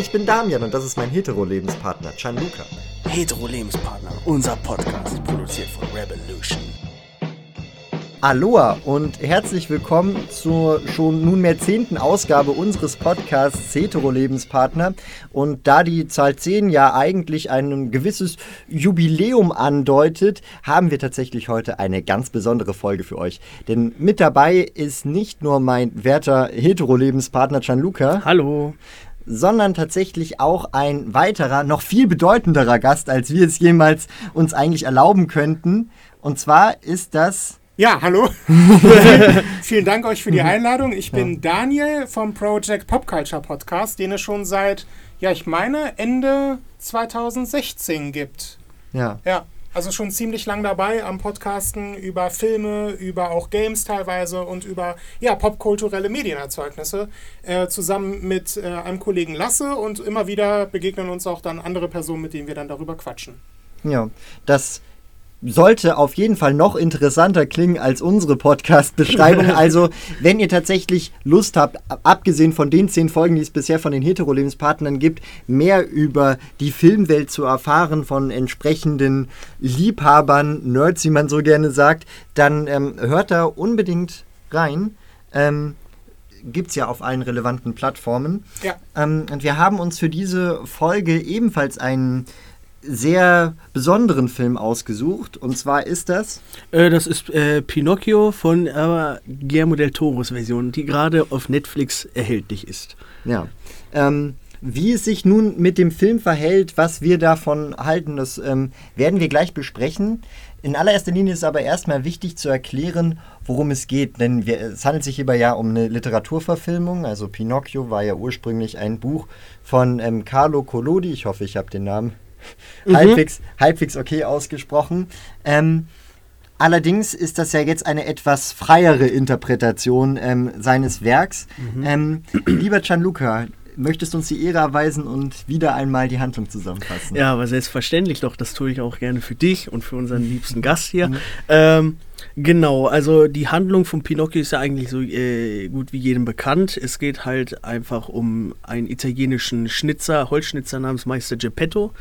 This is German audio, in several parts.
Ich bin Damian und das ist mein Hetero-Lebenspartner Gianluca. Hetero-Lebenspartner, unser Podcast, produziert von Revolution. Aloha und herzlich willkommen zur schon nunmehr zehnten Ausgabe unseres Podcasts Hetero Lebenspartner. Und da die Zahl 10 ja eigentlich ein gewisses Jubiläum andeutet, haben wir tatsächlich heute eine ganz besondere Folge für euch. Denn mit dabei ist nicht nur mein werter Hetero Lebenspartner Gianluca. Hallo sondern tatsächlich auch ein weiterer, noch viel bedeutenderer Gast, als wir es jemals uns eigentlich erlauben könnten. Und zwar ist das ja, hallo. Vielen Dank euch für die Einladung. Ich bin. Daniel vom Project Pop Culture Podcast, den es schon seit, ja, ich meine, Ende 2016 gibt. Ja. Ja. Also schon ziemlich lang dabei am Podcasten über Filme, über auch Games teilweise und über ja, popkulturelle Medienerzeugnisse äh, zusammen mit äh, einem Kollegen Lasse und immer wieder begegnen uns auch dann andere Personen, mit denen wir dann darüber quatschen. Ja, das sollte auf jeden Fall noch interessanter klingen als unsere Podcast-Beschreibung. also, wenn ihr tatsächlich Lust habt, abgesehen von den zehn Folgen, die es bisher von den Hetero-Lebenspartnern gibt, mehr über die Filmwelt zu erfahren von entsprechenden Liebhabern, Nerds, wie man so gerne sagt, dann ähm, hört da unbedingt rein. Ähm, gibt es ja auf allen relevanten Plattformen. Ja. Ähm, und wir haben uns für diese Folge ebenfalls einen sehr besonderen Film ausgesucht. Und zwar ist das? Äh, das ist äh, Pinocchio von äh, Guillermo del Toros Version, die gerade auf Netflix erhältlich ist. Ja. Ähm, wie es sich nun mit dem Film verhält, was wir davon halten, das ähm, werden wir gleich besprechen. In allererster Linie ist aber erstmal wichtig zu erklären, worum es geht, denn wir, es handelt sich hierbei ja um eine Literaturverfilmung. Also Pinocchio war ja ursprünglich ein Buch von ähm, Carlo Collodi. Ich hoffe, ich habe den Namen mhm. halbwegs, halbwegs okay ausgesprochen. Ähm, allerdings ist das ja jetzt eine etwas freiere Interpretation ähm, seines Werks. Mhm. Ähm, lieber Gianluca, möchtest du uns die Ehre erweisen und wieder einmal die Handlung zusammenfassen? Ja, aber selbstverständlich doch, das tue ich auch gerne für dich und für unseren liebsten Gast hier. Mhm. Ähm, Genau, also die Handlung von Pinocchio ist ja eigentlich so äh, gut wie jedem bekannt. Es geht halt einfach um einen italienischen Schnitzer, Holzschnitzer namens Meister Geppetto.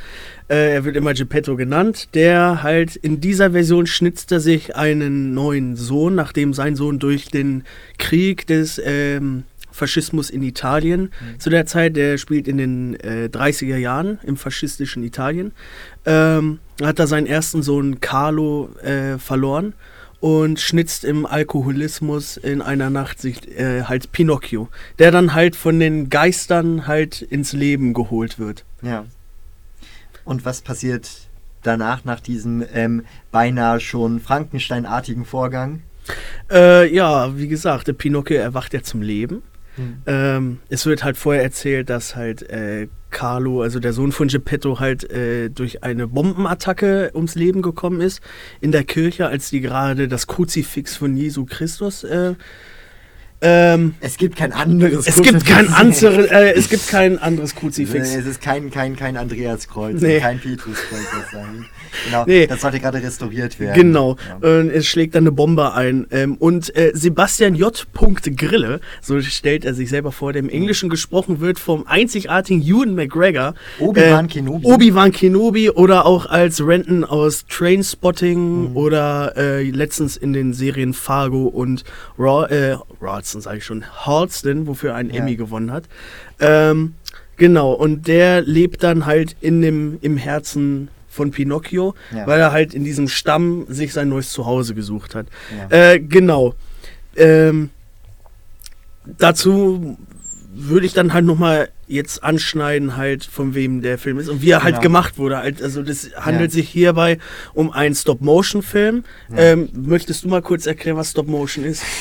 Äh, er wird immer Geppetto genannt. Der halt in dieser Version schnitzt er sich einen neuen Sohn, nachdem sein Sohn durch den Krieg des ähm, Faschismus in Italien mhm. zu der Zeit, der spielt in den äh, 30er Jahren im faschistischen Italien, ähm, hat er seinen ersten Sohn Carlo äh, verloren und schnitzt im Alkoholismus in einer Nacht sich äh, halt Pinocchio, der dann halt von den Geistern halt ins Leben geholt wird. Ja. Und was passiert danach, nach diesem ähm, beinahe schon Frankensteinartigen Vorgang? Äh, ja, wie gesagt, der Pinocchio erwacht ja zum Leben. Mhm. Ähm, es wird halt vorher erzählt, dass halt äh, Carlo, also der Sohn von Geppetto, halt äh, durch eine Bombenattacke ums Leben gekommen ist in der Kirche, als die gerade das Kruzifix von Jesu Christus äh, ähm, es gibt kein anderes es Gibt kein andere, äh, es gibt kein anderes Kruzifix. es ist kein, kein, kein Andreaskreuz, nee. kein Petruskreuz. Genau, nee. das sollte gerade restauriert werden. Genau, ja. äh, es schlägt dann eine Bombe ein. Ähm, und äh, Sebastian J. Grille, so stellt er sich selber vor, der im Englischen gesprochen wird vom einzigartigen Ewan McGregor. Obi-Wan äh, Kenobi. Obi-Wan Kenobi oder auch als Renton aus Trainspotting mhm. oder äh, letztens in den Serien Fargo und Raw, Raw Halston, sage ich schon, Halston, wofür er einen ja. Emmy gewonnen hat. Ähm, genau, und der lebt dann halt in dem, im Herzen von Pinocchio, ja. weil er halt in diesem Stamm sich sein neues Zuhause gesucht hat. Ja. Äh, genau. Ähm, dazu würde ich dann halt nochmal jetzt anschneiden, halt, von wem der Film ist und wie er halt ja. gemacht wurde. Halt, also das handelt ja. sich hierbei um einen Stop-Motion-Film. Ja. Ähm, möchtest du mal kurz erklären, was Stop-Motion ist?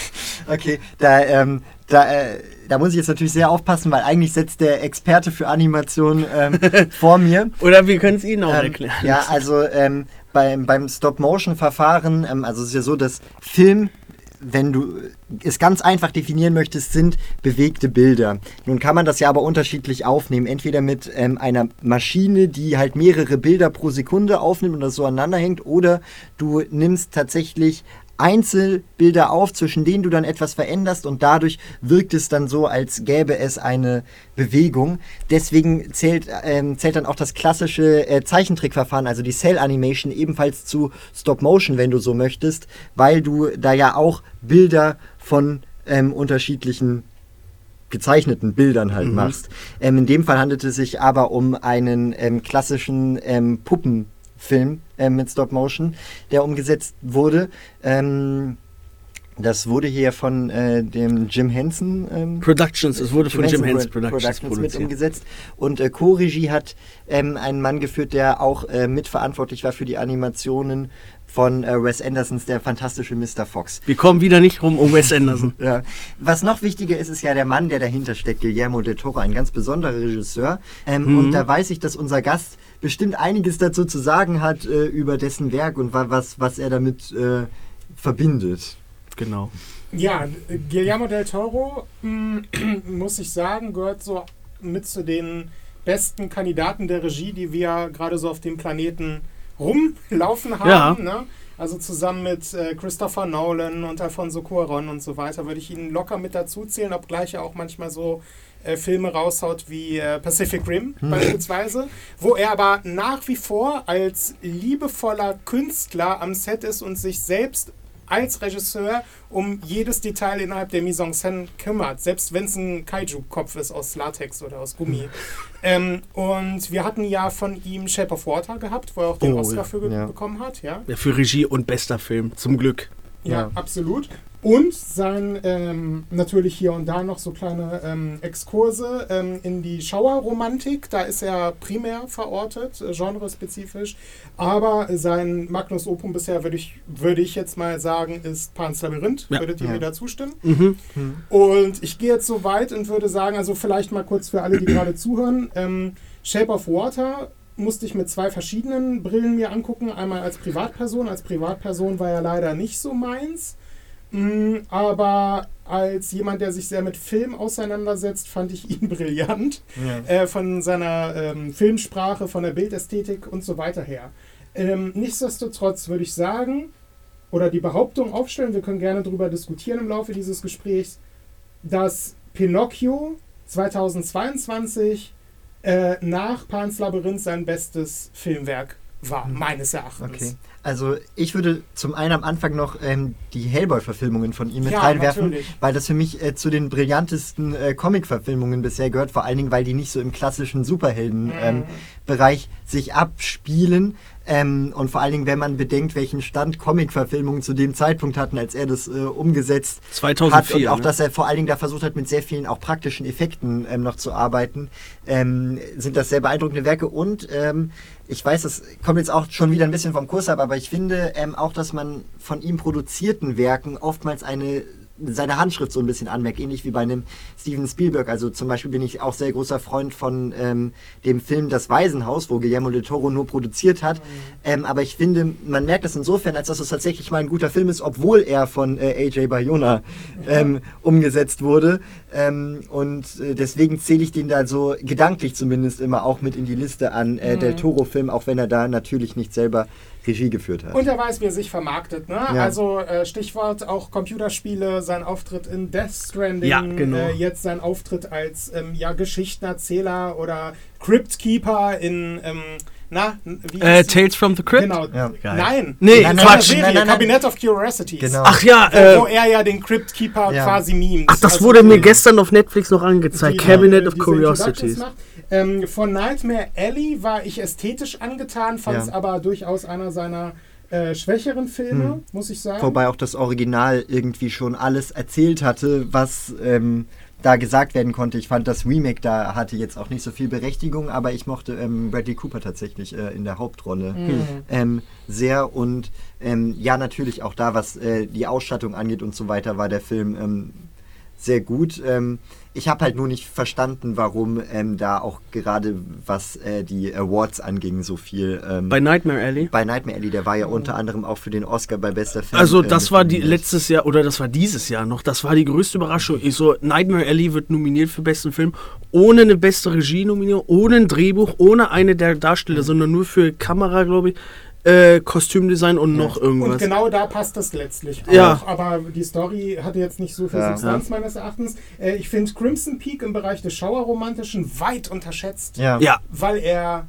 Okay, da, ähm, da, äh, da muss ich jetzt natürlich sehr aufpassen, weil eigentlich setzt der Experte für Animation ähm, vor mir. Oder wir können es Ihnen auch ähm, erklären. Ja, also ähm, beim, beim Stop-Motion-Verfahren, ähm, also es ist ja so, dass Film wenn du es ganz einfach definieren möchtest, sind bewegte Bilder. Nun kann man das ja aber unterschiedlich aufnehmen. Entweder mit ähm, einer Maschine, die halt mehrere Bilder pro Sekunde aufnimmt und das so aneinander hängt, oder du nimmst tatsächlich Einzelbilder auf, zwischen denen du dann etwas veränderst und dadurch wirkt es dann so, als gäbe es eine Bewegung. Deswegen zählt, ähm, zählt dann auch das klassische äh, Zeichentrickverfahren, also die Cell Animation, ebenfalls zu Stop Motion, wenn du so möchtest, weil du da ja auch Bilder von ähm, unterschiedlichen gezeichneten Bildern halt mhm. machst. Ähm, in dem Fall handelt es sich aber um einen ähm, klassischen ähm, Puppenfilm ähm, mit Stop Motion, der umgesetzt wurde. Ähm, das wurde hier von äh, dem Jim Henson ähm, Productions, es wurde Jim von Jim Henson Productions, Productions mit umgesetzt. Und äh, Co-Regie hat ähm, einen Mann geführt, der auch äh, mitverantwortlich war für die Animationen von äh, Wes Andersons Der fantastische Mr. Fox. Wir kommen wieder nicht rum um Wes Anderson. ja. Was noch wichtiger ist, ist ja der Mann, der dahinter steckt, Guillermo del Toro, ein ganz besonderer Regisseur. Ähm, mhm. Und da weiß ich, dass unser Gast bestimmt einiges dazu zu sagen hat äh, über dessen Werk und wa was, was er damit äh, verbindet. Genau. Ja, Guillermo del Toro, mm, muss ich sagen, gehört so mit zu den besten Kandidaten der Regie, die wir gerade so auf dem Planeten rumlaufen haben. Ja. Ne? Also zusammen mit äh, Christopher Nolan und Alfonso Cuaron und so weiter würde ich ihn locker mit dazu zählen, obgleich er auch manchmal so äh, Filme raushaut wie äh, Pacific Rim hm. beispielsweise, wo er aber nach wie vor als liebevoller Künstler am Set ist und sich selbst als Regisseur um jedes Detail innerhalb der Mise en scène kümmert, selbst wenn es ein Kaiju-Kopf ist aus Latex oder aus Gummi. ähm, und wir hatten ja von ihm Shape of Water gehabt, wo er auch den oh, Oscar für ja. bekommen hat. Ja? ja, für Regie und bester Film, zum Glück. Ja, ja. absolut. Und sein ähm, natürlich hier und da noch so kleine ähm, Exkurse ähm, in die Schauerromantik. Da ist er primär verortet, äh, genrespezifisch. Aber sein Magnus Opum bisher würde ich, würde ich jetzt mal sagen, ist Pans Labyrinth. Ja. Würdet ihr ja. mir da zustimmen? Mhm. Mhm. Und ich gehe jetzt so weit und würde sagen, also vielleicht mal kurz für alle, die gerade zuhören. Ähm, Shape of Water musste ich mit zwei verschiedenen Brillen mir angucken. Einmal als Privatperson. Als Privatperson war er leider nicht so meins. Mm, aber als jemand, der sich sehr mit Film auseinandersetzt, fand ich ihn brillant. Ja. Äh, von seiner ähm, Filmsprache, von der Bildästhetik und so weiter her. Ähm, nichtsdestotrotz würde ich sagen, oder die Behauptung aufstellen, wir können gerne darüber diskutieren im Laufe dieses Gesprächs, dass Pinocchio 2022 äh, nach Pans Labyrinth sein bestes Filmwerk war, hm. meines Erachtens. Okay. Also ich würde zum einen am Anfang noch ähm, die Hellboy-Verfilmungen von ihm mit ja, reinwerfen, natürlich. weil das für mich äh, zu den brillantesten äh, Comic-Verfilmungen bisher gehört, vor allen Dingen, weil die nicht so im klassischen Superhelden-Bereich mhm. Ähm, sich abspielen, ähm, und vor allen Dingen, wenn man bedenkt, welchen Stand Comic-Verfilmungen zu dem Zeitpunkt hatten, als er das äh, umgesetzt 2004, hat. Und auch, ne? dass er vor allen Dingen da versucht hat, mit sehr vielen auch praktischen Effekten ähm, noch zu arbeiten, ähm, sind das sehr beeindruckende Werke. Und ähm, ich weiß, das kommt jetzt auch schon wieder ein bisschen vom Kurs ab, aber ich finde ähm, auch, dass man von ihm produzierten Werken oftmals eine seine Handschrift so ein bisschen anmerkt, ähnlich wie bei einem Steven Spielberg. Also zum Beispiel bin ich auch sehr großer Freund von ähm, dem Film Das Waisenhaus, wo Guillermo del Toro nur produziert hat. Mhm. Ähm, aber ich finde, man merkt das insofern, als dass es tatsächlich mal ein guter Film ist, obwohl er von äh, AJ Bayona ähm, umgesetzt wurde. Ähm, und äh, deswegen zähle ich den da so gedanklich zumindest immer auch mit in die Liste an äh, mhm. Del Toro-Film, auch wenn er da natürlich nicht selber Regie geführt hat. Und er weiß, wie er sich vermarktet. Ne? Ja. Also äh, Stichwort auch Computerspiele, sein Auftritt in Death Stranding, ja, genau. äh, jetzt sein Auftritt als ähm, ja, Geschichtenerzähler oder Cryptkeeper in... Ähm, na, wie äh, Tales from the Crypt? Genau. Ja. Nein. Nee, nein, Quatsch. Serie, nein, nein, Cabinet of Curiosities. Genau. Ach ja. Wo, äh, wo er ja den Crypt Keeper ja. quasi memt. Ach, das also wurde mir gestern auf Netflix noch angezeigt. Die, Cabinet of Curiosities. Ähm, von Nightmare Alley war ich ästhetisch angetan, fand es ja. aber durchaus einer seiner äh, schwächeren Filme, hm. muss ich sagen. Wobei auch das Original irgendwie schon alles erzählt hatte, was ähm, da gesagt werden konnte. Ich fand das Remake da hatte jetzt auch nicht so viel Berechtigung, aber ich mochte ähm, Bradley Cooper tatsächlich äh, in der Hauptrolle mhm. ähm, sehr und ähm, ja natürlich auch da, was äh, die Ausstattung angeht und so weiter, war der Film ähm, sehr gut. Ähm, ich habe halt nur nicht verstanden, warum ähm, da auch gerade was äh, die Awards anging, so viel. Ähm, bei Nightmare Alley? Bei Nightmare Alley, der war ja unter anderem auch für den Oscar bei bester Film. Also das äh, war die letztes Jahr oder das war dieses Jahr noch. Das war die größte Überraschung. Ich so Nightmare Alley wird nominiert für besten Film ohne eine beste Regie-Nominierung, ohne ein Drehbuch, ohne eine der Darsteller, sondern nur für Kamera, glaube ich äh, Kostümdesign und noch Und irgendwas. genau da passt es letztlich auch. Ja. Aber die Story hatte jetzt nicht so viel Ja. Substanz meines Erachtens. Äh, ich finde Crimson Peak im Bereich des Schauerromantischen weit unterschätzt. Ja. ja, weil er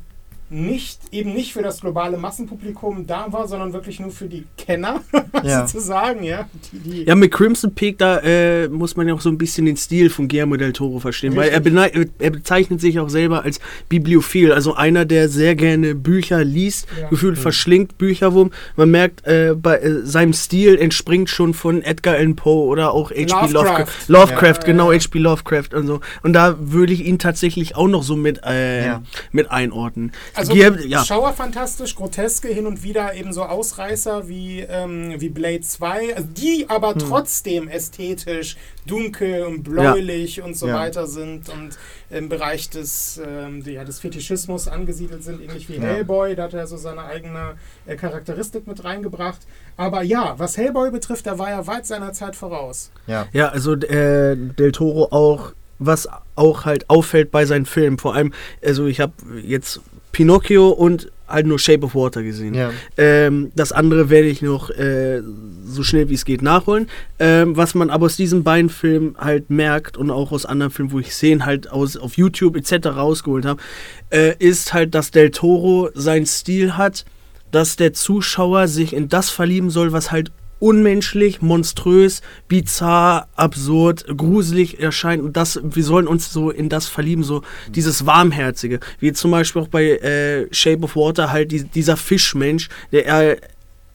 nicht, eben nicht für das globale Massenpublikum da war, sondern wirklich nur für die Kenner, Ja. sozusagen, ja. Die, die Ja, mit Crimson Peak, da äh, muss man ja auch so ein bisschen den Stil von Guillermo del Toro verstehen, weil er, Richtig. benei- er bezeichnet sich auch selber als Bibliophil, also einer, der sehr gerne Bücher liest, Ja. gefühlt verschlingt Bücherwurm. Man merkt, äh, bei äh, seinem Stil entspringt schon von Edgar Allan Poe oder auch H.P. Lovecraft. Lovecraft. Lovecraft, Ja. genau. H.P. Lovecraft und so. Und da würde ich ihn tatsächlich auch noch so mit, äh, Ja. mit einordnen. Also Guillermo- ja. schauerfantastisch, groteske, hin und wieder eben so Ausreißer wie, ähm, wie Blade 2, also die aber Hm. trotzdem ästhetisch dunkel und bläulich und so Ja. weiter sind und im Bereich des, ähm, die, ja, des Fetischismus angesiedelt sind, ähnlich wie Ja. Hellboy, da hat er so seine eigene äh, Charakteristik mit reingebracht. Aber ja, was Hellboy betrifft, da war er weit seiner Zeit voraus. Ja. Ja, also äh, Del Toro auch, was auch halt auffällt bei seinen Filmen. Vor allem, also ich habe jetzt Pinocchio und halt nur Shape of Water gesehen. Ja. Ähm, das andere werde ich noch äh, so schnell wie es geht nachholen. Ähm, was man aber aus diesen beiden Filmen halt merkt und auch aus anderen Filmen, wo ich Szenen halt aus, auf YouTube etc. rausgeholt habe, äh, ist halt, dass Del Toro seinen Stil hat, dass der Zuschauer sich in das verlieben soll, was halt unmenschlich, monströs, bizarr, absurd, gruselig erscheint. Und das, wir sollen uns so in das verlieben, so dieses Warmherzige, wie zum Beispiel auch bei äh, Shape of Water halt die, dieser Fischmensch, der er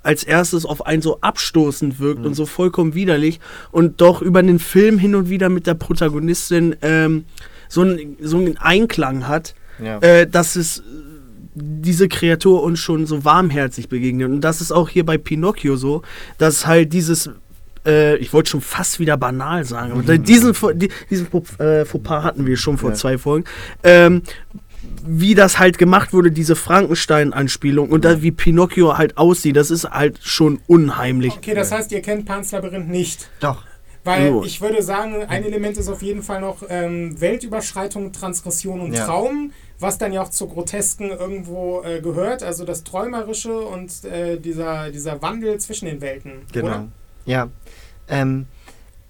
als erstes auf einen so abstoßend wirkt und so vollkommen widerlich und doch über den Film hin und wieder mit der Protagonistin ähm, so, ein, so einen Einklang hat, Ja. äh, dass es diese Kreatur uns schon so warmherzig begegnet. Und das ist auch hier bei Pinocchio so, dass halt dieses, äh, ich wollte schon fast wieder banal sagen, aber da- diesen, diesen Faux- äh, Fauxpas hatten wir schon vor Ja. zwei Folgen. Ähm, wie das halt gemacht wurde, diese Frankenstein-Anspielung und da, wie Pinocchio halt aussieht, das ist halt schon unheimlich. Okay, das heißt, ihr kennt Pans Labyrinth nicht. Doch. Weil Jo. ich würde sagen, ein Element ist auf jeden Fall noch ähm, Weltüberschreitung, Transgression und Ja. Traum, was dann ja auch zur Grotesken irgendwo äh, gehört, also das Träumerische und äh, dieser, dieser Wandel zwischen den Welten. Genau. Oder? Ja. Ähm,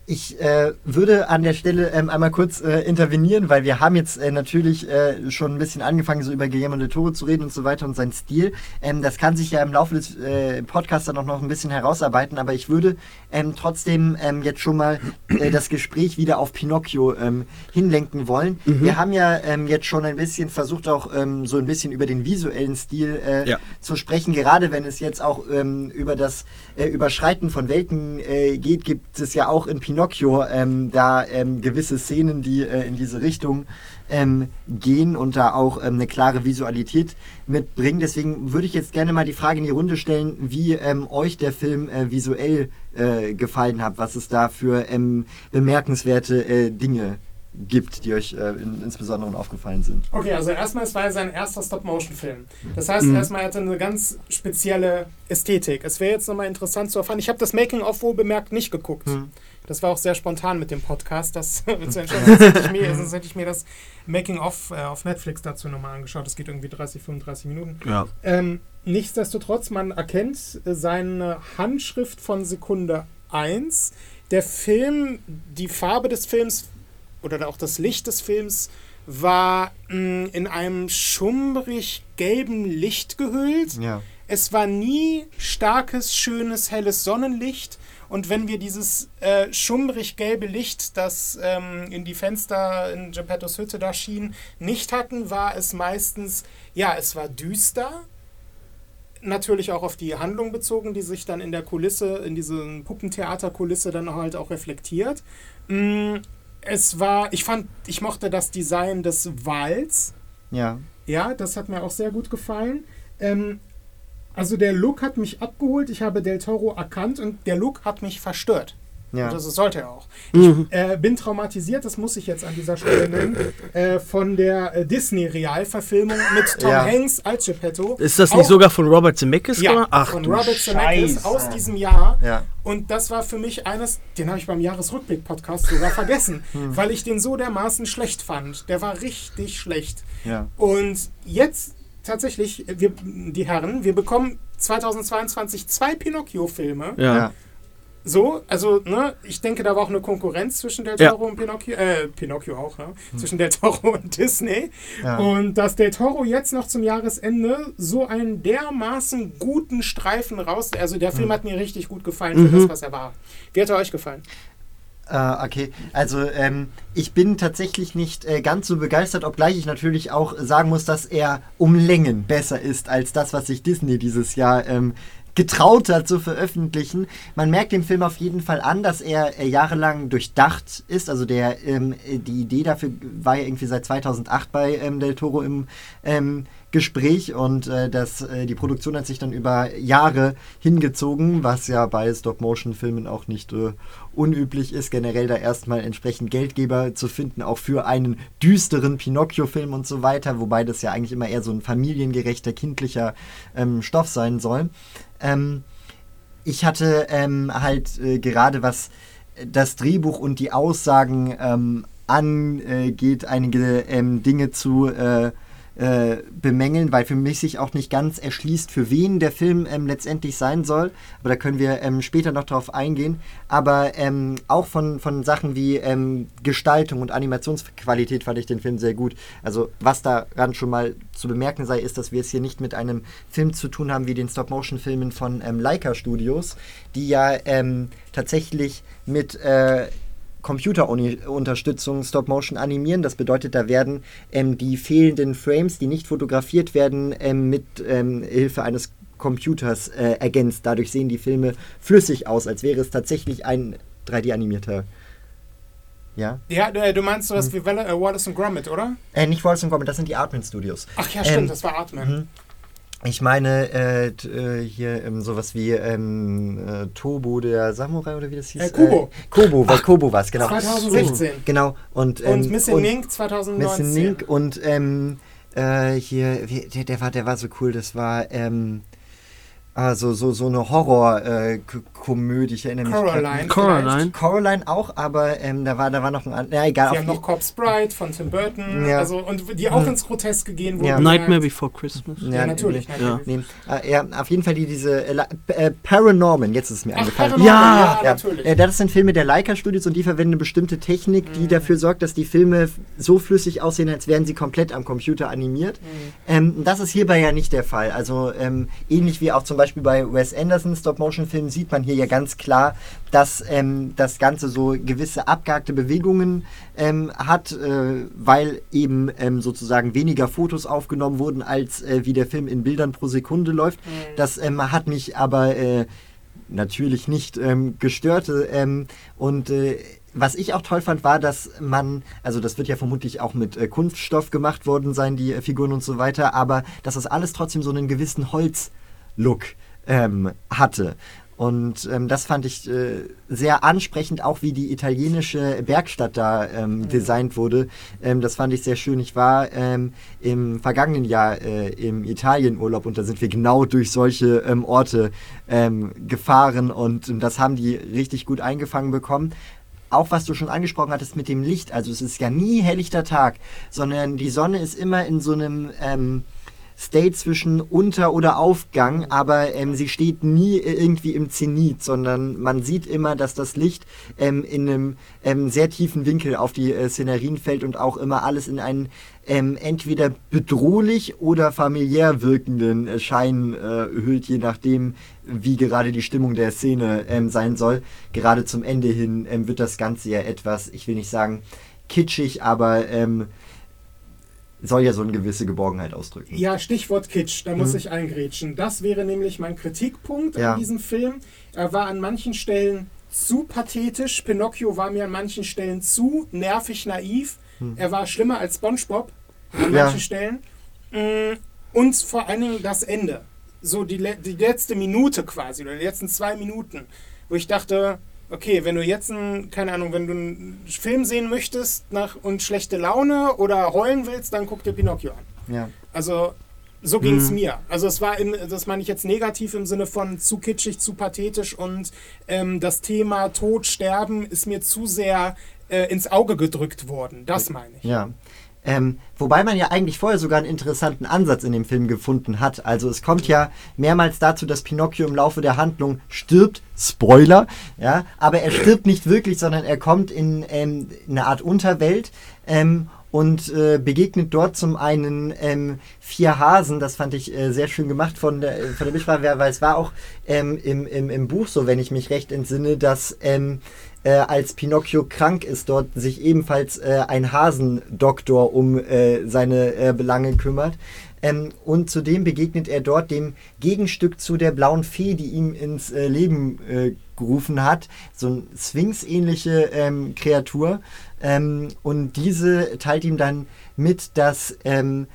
ich äh, würde an der Stelle ähm, einmal kurz äh, intervenieren, weil wir haben jetzt äh, natürlich äh, schon ein bisschen angefangen, so über Guillermo del Toro zu reden und so weiter und seinen Stil. Ähm, das kann sich ja im Laufe des äh, Podcasts dann auch noch ein bisschen herausarbeiten, aber ich würde ähm, trotzdem ähm, jetzt schon mal äh, das Gespräch wieder auf Pinocchio ähm, hinlenken wollen. Wir haben ja ähm, jetzt schon ein bisschen versucht, auch so ein bisschen über den visuellen Stil Ja. zu sprechen, gerade wenn es jetzt auch über das Überschreiten von Welten geht, gibt es ja auch in Pinocchio ähm, da ähm, gewisse Szenen, die äh, in diese Richtung ähm, gehen und da auch ähm, eine klare Visualität mitbringen. Deswegen würde ich jetzt gerne mal die Frage in die Runde stellen, wie ähm, euch der Film äh, visuell äh, gefallen hat, was es da für ähm, bemerkenswerte äh, Dinge gibt, die euch äh, in, insbesondere aufgefallen sind. Okay, also erstmal, es war ja sein erster Stop-Motion-Film. Das heißt, erstmal er hatte eine ganz spezielle Ästhetik. Es wäre jetzt nochmal interessant zu erfahren. Ich habe das Making-of wohl bemerkt nicht geguckt. Das war auch sehr spontan mit dem Podcast. Das sonst, hätte ich mir, sonst hätte ich mir das Making-of äh, auf Netflix dazu nochmal angeschaut. Das geht irgendwie 30, 35 Minuten. Ja. Ähm, nichtsdestotrotz, man erkennt seine Handschrift von Sekunde 1. Der Film, die Farbe des Films oder auch das Licht des Films war mh, in einem schummrig gelben Licht gehüllt. Ja. Es war nie starkes, schönes, helles Sonnenlicht. Und wenn wir dieses äh, schummrig gelbe Licht, das ähm, in die Fenster in Geppettos Hütte da schien, nicht hatten, war es meistens, ja, es war düster. Natürlich auch auf die Handlung bezogen, die sich dann in der Kulisse, in diesen Puppentheaterkulisse dann halt auch reflektiert. Mm, Es war, ich fand, ich mochte das Design des Wals. Ja. Ja, das hat mir auch sehr gut gefallen. Ähm, also der Look hat mich abgeholt, ich habe Del Toro erkannt und der Look hat mich verstört. Ja. Und das sollte er auch. Ich äh, bin traumatisiert, das muss ich jetzt an dieser Stelle nennen, äh, von der äh, Disney-Realverfilmung mit Tom Ja. Hanks als Geppetto. Ist das nicht Auch- sogar von Robert Zemeckis ja? Ach, von Robert Zemeckis Scheiße. aus diesem Jahr. Ja. Und das war für mich eines, den habe ich beim Jahresrückblick-Podcast sogar vergessen, Hm. weil ich den so dermaßen schlecht fand. Der war richtig schlecht. Ja. Und jetzt tatsächlich, wir, die Herren, wir bekommen 2022 zwei Pinocchio-Filme. Ja. Ja. So, also, ne, ich denke, da war auch eine Konkurrenz zwischen Del Ja. Toro und Pinocchio, äh, Pinocchio auch, ne? Zwischen Del Toro und Disney. Ja. Und dass Del Toro jetzt noch zum Jahresende so einen dermaßen guten Streifen raus, also der Film hat mir richtig gut gefallen für das, was er war. Wie hat er euch gefallen? Äh, okay, also ähm, ich bin tatsächlich nicht äh, ganz so begeistert, obgleich ich natürlich auch sagen muss, dass er um Längen besser ist als das, was sich Disney dieses Jahr ähm, getraut hat zu veröffentlichen. Man merkt dem Film auf jeden Fall an, dass er äh, jahrelang durchdacht ist. Also der ähm, äh, die Idee dafür war ja irgendwie seit 2008 bei ähm, Del Toro im ähm, Gespräch und äh, das, äh, die Produktion hat sich dann über Jahre hingezogen, was ja bei Stop-Motion-Filmen auch nicht äh, unüblich ist, generell da erstmal entsprechend Geldgeber zu finden, auch für einen düsteren Pinocchio-Film und so weiter, wobei das ja eigentlich immer eher so ein familiengerechter, kindlicher ähm, Stoff sein soll. Ähm, ich hatte ähm, halt äh, gerade was das Drehbuch und die Aussagen ähm, angeht, einige ähm, Dinge zu äh, äh, bemängeln, weil für mich sich auch nicht ganz erschließt, für wen der Film ähm, letztendlich sein soll. Aber da können wir ähm, später noch drauf eingehen. Aber ähm, auch von, von Sachen wie ähm, Gestaltung und Animationsqualität fand ich den Film sehr gut. Also was daran schon mal zu bemerken sei, ist, dass wir es hier nicht mit einem Film zu tun haben wie den Stop-Motion-Filmen von ähm, Leica Studios, die ja ähm, tatsächlich mit äh, Computerunterstützung Stop-Motion animieren. Das bedeutet, da werden ähm, die fehlenden Frames, die nicht fotografiert werden, ähm, mit ähm, Hilfe eines Computers äh, ergänzt. Dadurch sehen die Filme flüssig aus, als wäre es tatsächlich ein 3D-animierter. Ja? Ja, du, du meinst sowas wie Wall- äh, Wallace und Gromit, oder? Äh, nicht Wallace Gromit, das sind die Artman Studios. Ach ja, stimmt, Ähm, das war Artman. Ich meine, äh, äh, hier ähm, sowas wie ähm, äh, Tobo, der Samurai oder wie das hieß? Äh, Kubo. Äh, Kobo, weil Kobo war es, genau. 2016. Genau. Und, ähm, Und Missing Link 2019. Missing Link und ähm, äh, hier, der, der, war, der war so cool, das war ähm, also so, so eine Horror-Komödie, ich erinnere mich. Coraline. Coraline. Coraline auch, aber ähm, da, war, da war noch ein an- ja egal. Sie haben noch Corpse Bride von Tim Burton, Ja. also und die auch ins Groteske gehen, wo Ja. Nightmare merkst- Before Christmas. Ja, natürlich. nee. natürlich. Nee, äh, ja, auf jeden Fall die, diese äh, äh, Paranorman, jetzt ist es mir Ach. Paranorman, Ja. ja, natürlich. Äh, das sind Filme der Leica Studios und die verwenden eine bestimmte Technik, Mhm. die dafür sorgt, dass die Filme so flüssig aussehen, als wären sie komplett am Computer animiert. Mhm. Ähm, das ist hierbei ja nicht der Fall. Also ähm, ähnlich wie auch zum Beispiel bei Wes Anderson Stop-Motion-Filmen sieht man hier ja ganz klar, dass ähm, das Ganze so gewisse abgehackte Bewegungen ähm, hat, äh, weil eben ähm, sozusagen weniger Fotos aufgenommen wurden, als äh, wie der Film in Bildern pro Sekunde läuft. Das ähm, hat mich aber äh, natürlich nicht ähm, gestört. Ähm, und äh, was ich auch toll fand, war, dass man, also das wird ja vermutlich auch mit äh, Kunststoff gemacht worden sein, die äh, Figuren und so weiter, aber dass das alles trotzdem so einen gewissen Holz-Look ähm, hatte. Und ähm, das fand ich äh, sehr ansprechend, auch wie die italienische Bergstadt da ähm, designt wurde. Ähm, das fand ich sehr schön. Ich war ähm, im vergangenen Jahr äh, im Italienurlaub und da sind wir genau durch solche ähm, Orte ähm, gefahren und das haben die richtig gut eingefangen bekommen. Auch was du schon angesprochen hattest mit dem Licht, also es ist ja nie helllichter Tag, sondern die Sonne ist immer in so einem ähm, State zwischen Unter- oder Aufgang, aber ähm, sie steht nie irgendwie im Zenit, sondern man sieht immer, dass das Licht ähm, in einem ähm, sehr tiefen Winkel auf die äh, Szenerien fällt und auch immer alles in einen ähm, entweder bedrohlich oder familiär wirkenden äh, Schein äh, hüllt, je nachdem, wie gerade die Stimmung der Szene ähm, sein soll. Gerade zum Ende hin ähm, wird das Ganze ja etwas, ich will nicht sagen kitschig, aber ähm, soll ja so eine gewisse Geborgenheit ausdrücken. Ja, Stichwort Kitsch, da muss ich eingrätschen. Das wäre nämlich mein Kritikpunkt Ja. an diesem Film. Er war an manchen Stellen zu pathetisch. Pinocchio war mir an manchen Stellen zu nervig naiv. Er war schlimmer als SpongeBob an Ja. manchen Stellen. Mm, Und vor allen Dingen das Ende. So die, die letzte Minute quasi, oder die letzten zwei Minuten, wo ich dachte, okay, wenn du jetzt einen, keine Ahnung, wenn du einen Film sehen möchtest nach, und schlechte Laune oder heulen willst, dann guck dir Pinocchio an. Ja. Also so ging es mir. Also es war, im, das meine ich jetzt negativ im Sinne von zu kitschig, zu pathetisch und ähm, das Thema Tod, Sterben ist mir zu sehr äh, ins Auge gedrückt worden. Das meine ich. Ja. Ähm, wobei man ja eigentlich vorher sogar einen interessanten Ansatz in dem Film gefunden hat. Also es kommt ja mehrmals dazu, dass Pinocchio im Laufe der Handlung stirbt. Spoiler, ja, aber er stirbt nicht wirklich, sondern er kommt in ähm, eine Art Unterwelt ähm, und äh, begegnet dort zum einen ähm, vier Hasen. Das fand ich äh, sehr schön gemacht von der, von der Bildsprache, weil es war auch ähm, im, im, im Buch so, wenn ich mich recht entsinne, dass ähm, äh, als Pinocchio krank ist, dort sich ebenfalls äh, ein Hasendoktor um äh, seine äh, Belange kümmert. Ähm, und zudem begegnet er dort dem Gegenstück zu der blauen Fee, die ihm ins äh, Leben äh, gerufen hat. So eine Sphinx-ähnliche ähm, Kreatur. Ähm, und diese teilt ihm dann mit, dass ähm,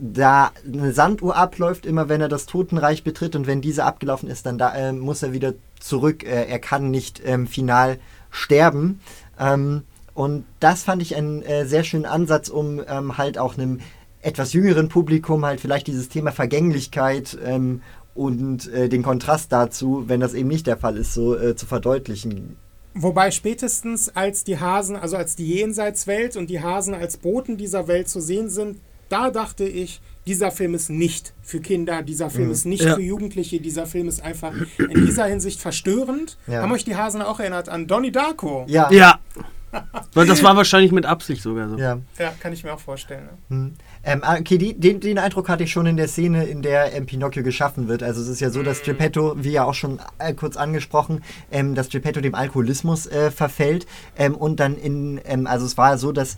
da eine Sanduhr abläuft, immer wenn er das Totenreich betritt. Und wenn diese abgelaufen ist, dann da, äh, muss er wieder zurück. Äh, er kann nicht ähm, final sterben. Ähm, und das fand ich einen äh, sehr schönen Ansatz, um ähm, halt auch einem etwas jüngeren Publikum halt vielleicht dieses Thema Vergänglichkeit ähm, und äh, den Kontrast dazu, wenn das eben nicht der Fall ist, so äh, zu verdeutlichen. Wobei spätestens als die Hasen, also als die Jenseitswelt und die Hasen als Boten dieser Welt zu sehen sind, da dachte ich, dieser Film ist nicht für Kinder, dieser Film mhm. ist nicht ja. für Jugendliche, dieser Film ist einfach in dieser Hinsicht verstörend. Ja. Haben euch die Hasen auch erinnert an Donnie Darko? Ja. Ja. Weil das war wahrscheinlich mit Absicht sogar so. Ja, ja kann ich mir auch vorstellen. Ne? Hm. Ähm, ah, okay, die, den, den, Eindruck hatte ich schon in der Szene, in der ähm, Pinocchio geschaffen wird. Also es ist ja so, dass mhm. Geppetto, wie ja auch schon äh, kurz angesprochen, ähm, dass Geppetto dem Alkoholismus äh, verfällt ähm, und dann in, ähm, also es war so, dass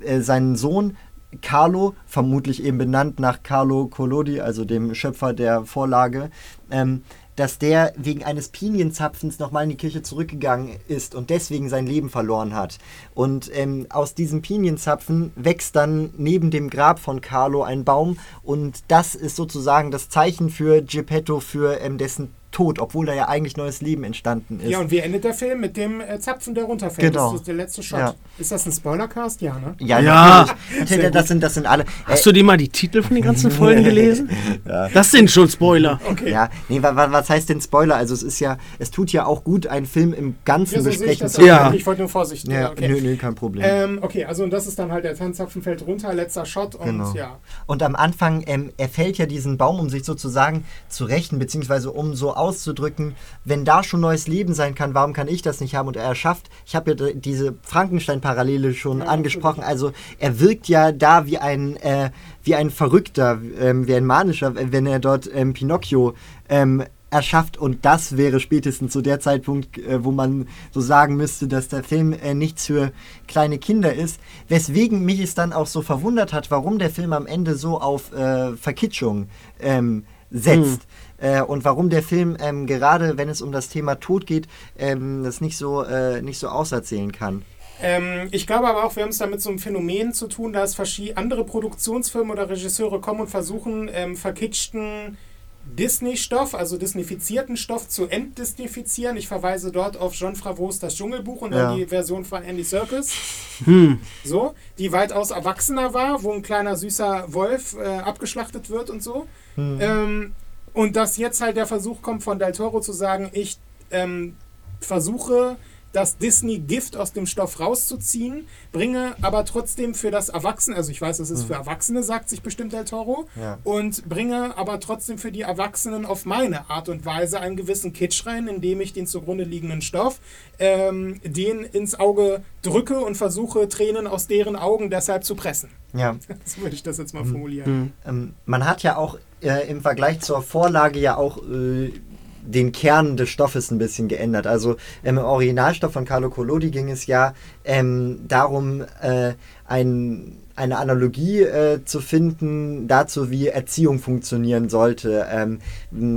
äh, sein Sohn Carlo, vermutlich eben benannt nach Carlo Collodi, also dem Schöpfer der Vorlage, ähm, dass der wegen eines Pinienzapfens nochmal in die Kirche zurückgegangen ist und deswegen sein Leben verloren hat. Und ähm, aus diesem Pinienzapfen wächst dann neben dem Grab von Carlo ein Baum und das ist sozusagen das Zeichen für Geppetto, für ähm, dessen tot, obwohl da ja eigentlich neues Leben entstanden ist. Ja, und wie endet der Film? Mit dem äh, Zapfen, der runterfällt. Genau. Das ist der letzte Shot. Ja. Ist das ein Spoilercast? Ja, ne? Ja, ja. Natürlich. Das sind, das sind alle. Äh, Hast du dir mal die Titel von den ganzen Folgen gelesen? ja. Das sind schon Spoiler. Okay. Ja, nee, was, was heißt denn Spoiler? Also es ist ja, es tut ja auch gut, einen Film im Ganzen ja, so besprechen zu Ja. Ich wollte nur vorsichtig. Ja, okay. nö, nö, kein Problem. Ähm, okay, also und das ist dann halt der Tanzzapfen fällt runter, letzter Shot und genau. ja. Und am Anfang, ähm, er fällt ja diesen Baum, um sich sozusagen zu rächen, beziehungsweise um so auszudrücken, wenn da schon neues Leben sein kann, warum kann ich das nicht haben? Und er schafft, ich habe ja diese Frankenstein-Parallele schon ja, angesprochen, also er wirkt ja da wie ein, äh, wie ein Verrückter, ähm, wie ein Manischer, wenn er dort ähm, Pinocchio ähm, erschafft und das wäre spätestens zu so der Zeitpunkt, äh, wo man so sagen müsste, dass der Film äh, nichts für kleine Kinder ist. Weswegen mich es dann auch so verwundert hat, warum der Film am Ende so auf äh, Verkitschung ähm, setzt. Mhm äh, und warum der Film ähm, gerade, wenn es um das Thema Tod geht, ähm, das nicht so, äh, nicht so auserzählen kann. Ähm, ich glaube aber auch, wir haben es da mit so einem Phänomen zu tun, dass andere Produktionsfirmen oder Regisseure kommen und versuchen, ähm, verkitschten Disney-Stoff, also disneyfizierten Stoff zu entdisneyfizieren. Ich verweise dort auf John Favreau's Das Dschungelbuch und ja. dann die Version von Andy Serkis. Hm. So, die weitaus erwachsener war, wo ein kleiner süßer Wolf äh, abgeschlachtet wird und so. Hm. Ähm, und dass jetzt halt der Versuch kommt von Del Toro zu sagen, ich ähm, versuche das Disney-Gift aus dem Stoff rauszuziehen, bringe aber trotzdem für das Erwachsene, also ich weiß, es ist mhm. für Erwachsene, sagt sich bestimmt Del Toro, ja. und bringe aber trotzdem für die Erwachsenen auf meine Art und Weise einen gewissen Kitsch rein, indem ich den zugrunde liegenden Stoff, ähm, den ins Auge drücke und versuche, Tränen aus deren Augen deshalb zu pressen. Ja. So würde ich das jetzt mal formulieren. Mhm. Ähm, man hat ja auch äh, im Vergleich zur Vorlage ja auch äh, den Kern des Stoffes ein bisschen geändert. Also ähm, im Originalstoff von Carlo Collodi ging es ja ähm, darum, äh, ein, eine Analogie äh, zu finden dazu, wie Erziehung funktionieren sollte. Ähm,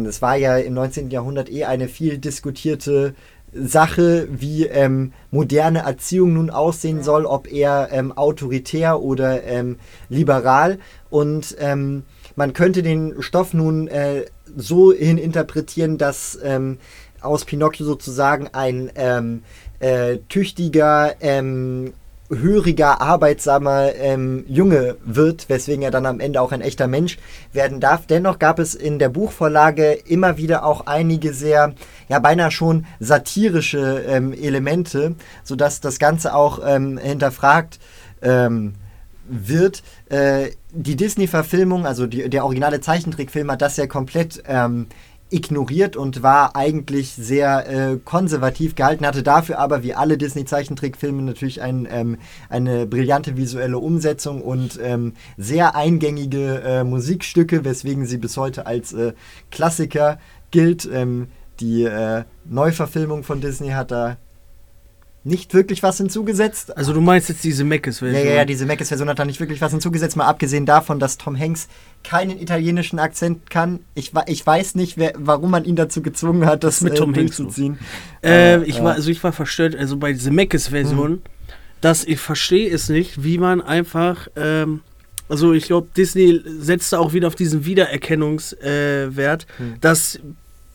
es war ja im 19. Jahrhundert eh eine viel diskutierte Sache, wie ähm, moderne Erziehung nun aussehen soll, ob eher ähm, autoritär oder ähm, liberal. Und ähm, man könnte den Stoff nun äh, so hin interpretieren, dass ähm, aus Pinocchio sozusagen ein ähm, äh, tüchtiger, ähm, höriger, arbeitsamer ähm, Junge wird, weswegen er dann am Ende auch ein echter Mensch werden darf. Dennoch gab es in der Buchvorlage immer wieder auch einige sehr, ja beinahe schon satirische ähm, Elemente, sodass das Ganze auch ähm, hinterfragt, ähm, wird. Äh, die Disney-Verfilmung, also die, der originale Zeichentrickfilm, hat das ja komplett ähm, ignoriert und war eigentlich sehr äh, konservativ gehalten, hatte dafür aber wie alle Disney-Zeichentrickfilme natürlich ein, ähm, eine brillante visuelle Umsetzung und ähm, sehr eingängige äh, Musikstücke, weswegen sie bis heute als äh, Klassiker gilt. Ähm, die äh, Neuverfilmung von Disney hat da nicht wirklich was hinzugesetzt. Also du meinst jetzt diese Meckes-Version? Ja, ja, ja, diese Meckes-Version hat da nicht wirklich was hinzugesetzt, mal abgesehen davon, dass Tom Hanks keinen italienischen Akzent kann. Ich, ich weiß nicht, wer, warum man ihn dazu gezwungen hat, das, mit Tom äh, Hanks durchzuziehen. Äh, äh, ich war, also ich war verstört, also bei dieser Meckes-Version, mhm. dass ich verstehe es nicht, wie man einfach, ähm, also ich glaube, Disney setzt auch wieder auf diesen Wiedererkennungswert, äh, mhm. dass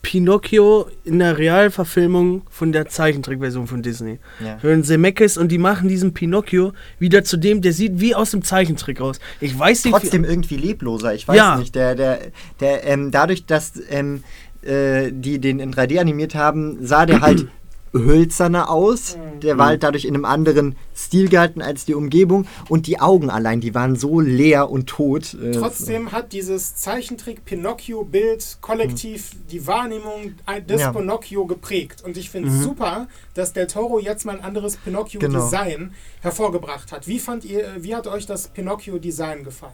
Pinocchio in der Realverfilmung von der Zeichentrickversion von Disney. Ja. Hören Zemeckis und die machen diesen Pinocchio wieder zu dem, der sieht wie aus dem Zeichentrick aus. Ich weiß nicht. Trotzdem irgendwie lebloser, ich weiß ja. nicht. Der, der, der, ähm, dadurch, dass ähm, äh, die den in 3D animiert haben, sah der halt hölzerner aus. Mhm. Der war halt dadurch in einem anderen Stil gehalten als die Umgebung. Und die Augen allein, die waren so leer und tot. Äh, Trotzdem hat dieses Zeichentrick-Pinocchio-Bild kollektiv mhm. die Wahrnehmung des ja. Pinocchio geprägt. Und ich finde es mhm. super, dass Del Toro jetzt mal ein anderes Pinocchio-Design genau. hervorgebracht hat. Wie, fand ihr, wie hat euch das Pinocchio-Design gefallen?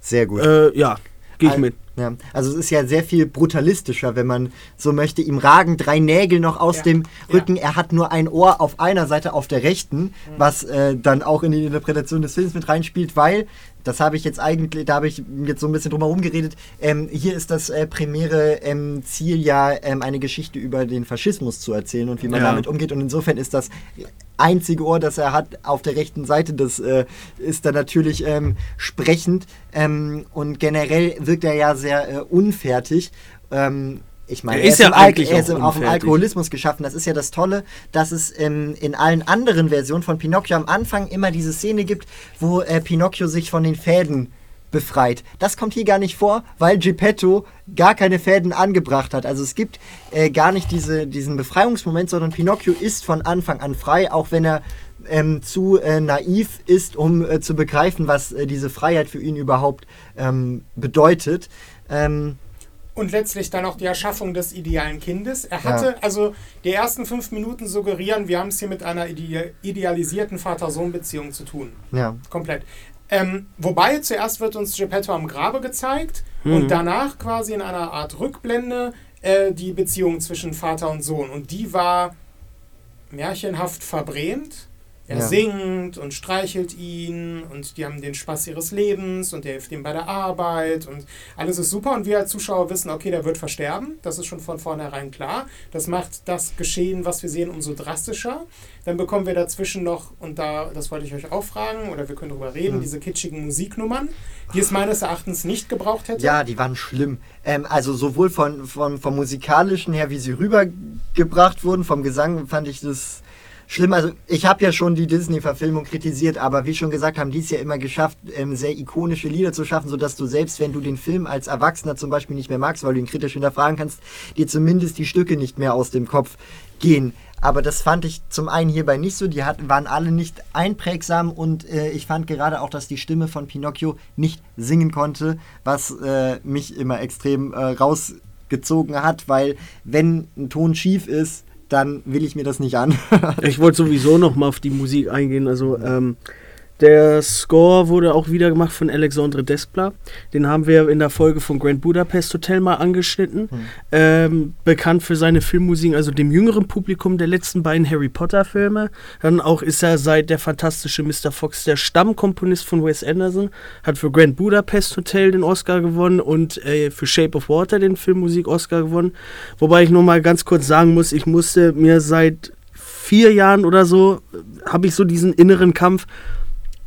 Sehr gut. Äh, ja, gehe ich mit. Ja, also es ist ja sehr viel brutalistischer, wenn man so möchte. Ihm ragen drei Nägel noch aus ja. dem Rücken. Ja. Er hat nur ein Ohr auf einer Seite, auf der rechten, mhm. was äh, dann auch in die Interpretation des Films mit reinspielt, weil das habe ich jetzt eigentlich, da habe ich jetzt so ein bisschen drum herum geredet. Ähm, hier ist das äh, primäre ähm, Ziel ja, ähm, eine Geschichte über den Faschismus zu erzählen und wie man ja. damit umgeht. Und insofern ist das einzige Ohr, das er hat, auf der rechten Seite. Das äh, ist dann natürlich ähm, sprechend. Ähm, und generell wirkt er ja sehr äh, unfertig. Ähm, ich meine, er ist, er ist, ja eigentlich er ist auf dem Alkoholismus geschaffen. Das ist ja das Tolle, dass es ähm, in allen anderen Versionen von Pinocchio am Anfang immer diese Szene gibt, wo äh, Pinocchio sich von den Fäden befreit. Das kommt hier gar nicht vor, weil Geppetto gar keine Fäden angebracht hat. Also es gibt äh, gar nicht diese, diesen Befreiungsmoment, sondern Pinocchio ist von Anfang an frei, auch wenn er ähm, zu äh, naiv ist, um äh, zu begreifen, was äh, diese Freiheit für ihn überhaupt ähm, bedeutet. Ähm, und letztlich dann auch die Erschaffung des idealen Kindes. Er hatte, ja. also die ersten fünf Minuten suggerieren, wir haben es hier mit einer idealisierten Vater-Sohn-Beziehung zu tun. Ja. Komplett. Ähm, wobei zuerst wird uns Geppetto am Grabe gezeigt mhm. und danach quasi in einer Art Rückblende äh, die Beziehung zwischen Vater und Sohn. Und die war märchenhaft verbrämt. Er ja. singt und streichelt ihn und die haben den Spaß ihres Lebens und der hilft ihm bei der Arbeit und alles ist super und wir als Zuschauer wissen, okay, der wird versterben. Das ist schon von vornherein klar. Das macht das Geschehen, was wir sehen, umso drastischer. Dann bekommen wir dazwischen noch, und da, das wollte ich euch auch fragen, oder wir können darüber reden, mhm. diese kitschigen Musiknummern, die es meines Erachtens nicht gebraucht hätte. Ja, die waren schlimm. Ähm, also sowohl von, von, vom musikalischen her, wie sie rübergebracht wurden, vom Gesang fand ich das schlimm. Also ich habe ja schon die Disney-Verfilmung kritisiert, aber wie schon gesagt, haben die es ja immer geschafft, ähm, sehr ikonische Lieder zu schaffen, sodass du selbst, wenn du den Film als Erwachsener zum Beispiel nicht mehr magst, weil du ihn kritisch hinterfragen kannst, dir zumindest die Stücke nicht mehr aus dem Kopf gehen. Aber das fand ich zum einen hierbei nicht so. Die hatten, waren alle nicht einprägsam und äh, ich fand gerade auch, dass die Stimme von Pinocchio nicht singen konnte, was äh, mich immer extrem äh, rausgezogen hat, weil wenn ein Ton schief ist, dann will ich mir das nicht an. ich wollte sowieso noch mal auf die Musik eingehen. Also ähm, der Score wurde auch wieder gemacht von Alexandre Desplat. Den haben wir in der Folge von Grand Budapest Hotel mal angeschnitten. Mhm. Ähm, bekannt für seine Filmmusik, also dem jüngeren Publikum der letzten beiden Harry Potter Filme. Dann auch ist er seit der fantastische Mr. Fox der Stammkomponist von Wes Anderson. Hat für Grand Budapest Hotel den Oscar gewonnen und äh, für Shape of Water den Filmmusik Oscar gewonnen. Wobei ich nur mal ganz kurz sagen muss, ich musste mir seit vier Jahren oder so, äh, habe ich so diesen inneren Kampf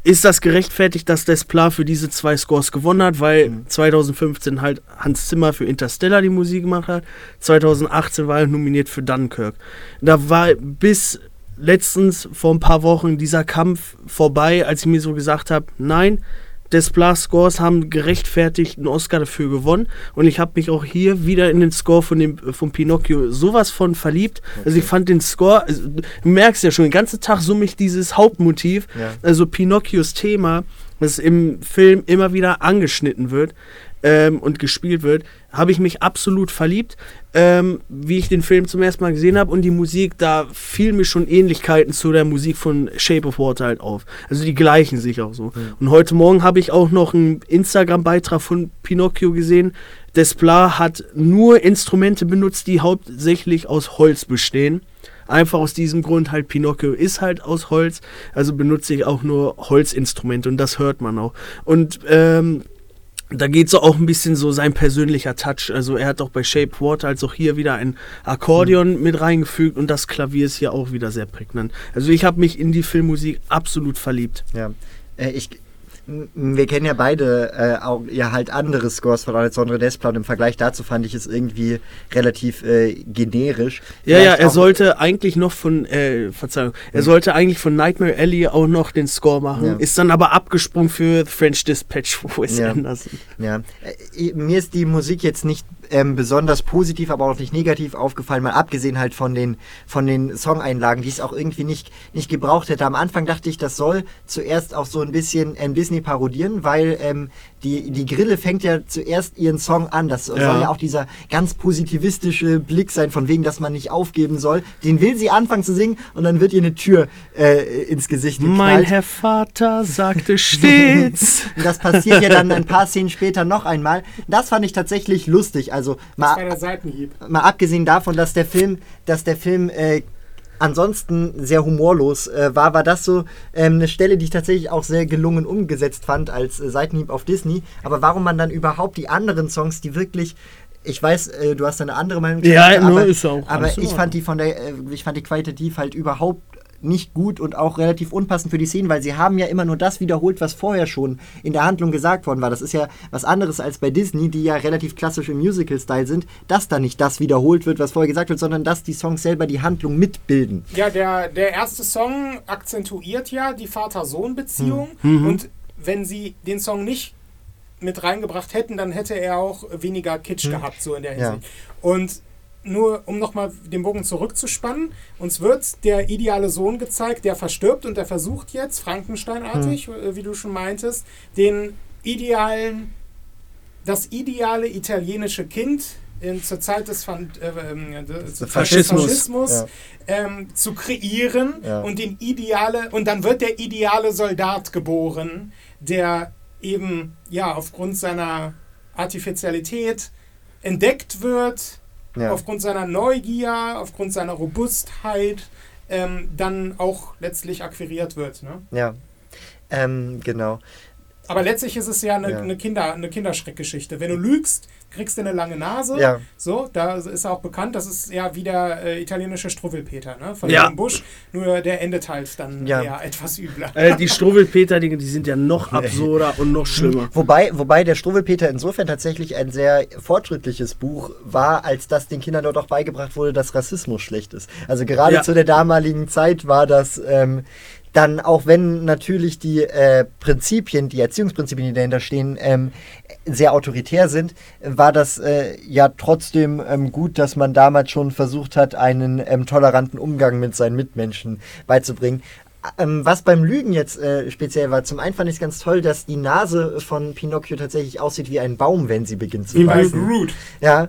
ist das gerechtfertigt, dass Desplat für diese zwei Scores gewonnen hat, weil mhm. 2015 halt Hans Zimmer für Interstellar die Musik gemacht hat, 2018 war er nominiert für Dunkirk. Da war bis letztens vor ein paar Wochen dieser Kampf vorbei, als ich mir so gesagt habe, nein, Desplat Scores haben gerechtfertigt einen Oscar dafür gewonnen und ich habe mich auch hier wieder in den Score von dem von Pinocchio sowas von verliebt. Okay. Also ich fand den Score, also, du merkst ja schon, den ganzen Tag summe ich dieses Hauptmotiv, ja. also Pinocchios Thema das im Film immer wieder angeschnitten wird ähm, und gespielt wird, habe ich mich absolut verliebt, ähm, wie ich den Film zum ersten Mal gesehen habe und die Musik, da fielen mir schon Ähnlichkeiten zu der Musik von Shape of Water halt auf. Also die gleichen sich auch so. Mhm. Und heute Morgen habe ich auch noch einen Instagram-Beitrag von Pinocchio gesehen. Desplat hat nur Instrumente benutzt, die hauptsächlich aus Holz bestehen. Einfach aus diesem Grund halt, Pinocchio ist halt aus Holz, also benutze ich auch nur Holzinstrumente und das hört man auch. Und ähm, da geht so auch ein bisschen so sein persönlicher Touch. Also er hat auch bei Shape Water als auch hier wieder ein Akkordeon mhm. mit reingefügt und das Klavier ist hier auch wieder sehr prägnant. Also ich habe mich in die Filmmusik absolut verliebt. Ja, äh, ich, wir kennen ja beide äh, auch ja halt andere Scores von Alessandro Desplat und im Vergleich dazu fand ich es irgendwie relativ äh, generisch. Ja, ja, er sollte eigentlich noch von, äh, Verzeihung, er mhm. sollte eigentlich von Nightmare Alley auch noch den Score machen, ja. ist dann aber abgesprungen für The French Dispatch, wo es ja. Anderson. Ja, äh, mir ist die Musik jetzt nicht ähm, besonders positiv, aber auch nicht negativ aufgefallen, mal abgesehen halt von den, von den Songeinlagen, die es auch irgendwie nicht, nicht gebraucht hätte. Am Anfang dachte ich, das soll zuerst auch so ein bisschen ähm, Disney parodieren, weil ähm, die, die Grille fängt ja zuerst ihren Song an. Das ja. soll ja auch dieser ganz positivistische Blick sein, von wegen, dass man nicht aufgeben soll. Den will sie anfangen zu singen und dann wird ihr eine Tür äh, ins Gesicht geknallt. Mein Herr Vater sagte stets. das passiert ja dann ein paar Szenen später noch einmal. Das fand ich tatsächlich lustig. Also mal, mal abgesehen davon, dass der Film, dass der Film äh, ansonsten sehr humorlos äh, war, war das so ähm, eine Stelle, die ich tatsächlich auch sehr gelungen umgesetzt fand als äh, Seitenhieb auf Disney. Aber warum man dann überhaupt die anderen Songs, die wirklich ich weiß, äh, du hast eine andere Meinung. Ja, aber, ist auch. Aber ich fand die von der, äh, ich fand die qualitativ halt überhaupt nicht gut und auch relativ unpassend für die Szenen, weil sie haben ja immer nur das wiederholt, was vorher schon in der Handlung gesagt worden war. Das ist ja was anderes als bei Disney, die ja relativ klassisch im Musical-Style sind, dass da nicht das wiederholt wird, was vorher gesagt wird, sondern dass die Songs selber die Handlung mitbilden. Ja, der, der erste Song akzentuiert ja die Vater-Sohn-Beziehung hm. mhm. und wenn sie den Song nicht mit reingebracht hätten, dann hätte er auch weniger Kitsch hm. gehabt, so in der Hinsicht. Ja. Und nur um nochmal den Bogen zurückzuspannen, uns wird der ideale Sohn gezeigt, der verstirbt und der versucht jetzt, Frankensteinartig, hm. wie du schon meintest, den idealen, das ideale italienische Kind in, zur Zeit des, Fan, äh, äh, des Faschismus, Faschismus ja. ähm, zu kreieren ja. und den ideale und dann wird der ideale Soldat geboren, der eben ja aufgrund seiner Artificialität entdeckt wird, ja. aufgrund seiner Neugier, aufgrund seiner Robustheit ähm, dann auch letztlich akquiriert wird. Ne? Ja, ähm, genau. Aber letztlich ist es ja eine, ja. eine, Kinder, eine Kinderschreckgeschichte. Wenn du lügst, kriegst du eine lange Nase. Ja. So, da ist auch bekannt, das ist ja wie der äh, italienische Struwwelpeter, ne? Von ja. Busch. Nur der endet halt dann ja, ja etwas übler. Äh, die Struwwelpeter-Dinge, die sind ja noch absurder und noch schlimmer. Wobei, wobei der Struwwelpeter insofern tatsächlich ein sehr fortschrittliches Buch war, als dass den Kindern dort auch beigebracht wurde, dass Rassismus schlecht ist. Also gerade ja. zu der damaligen Zeit war das. Ähm, dann auch wenn natürlich die äh, Prinzipien, die Erziehungsprinzipien, die dahinter stehen, ähm, sehr autoritär sind, war das äh, ja trotzdem ähm, gut, dass man damals schon versucht hat, einen ähm, toleranten Umgang mit seinen Mitmenschen beizubringen. Ähm, was beim Lügen jetzt äh, speziell war, zum einen fand ich es ganz toll, dass die Nase von Pinocchio tatsächlich aussieht wie ein Baum, wenn sie beginnt zu beißen. Ja,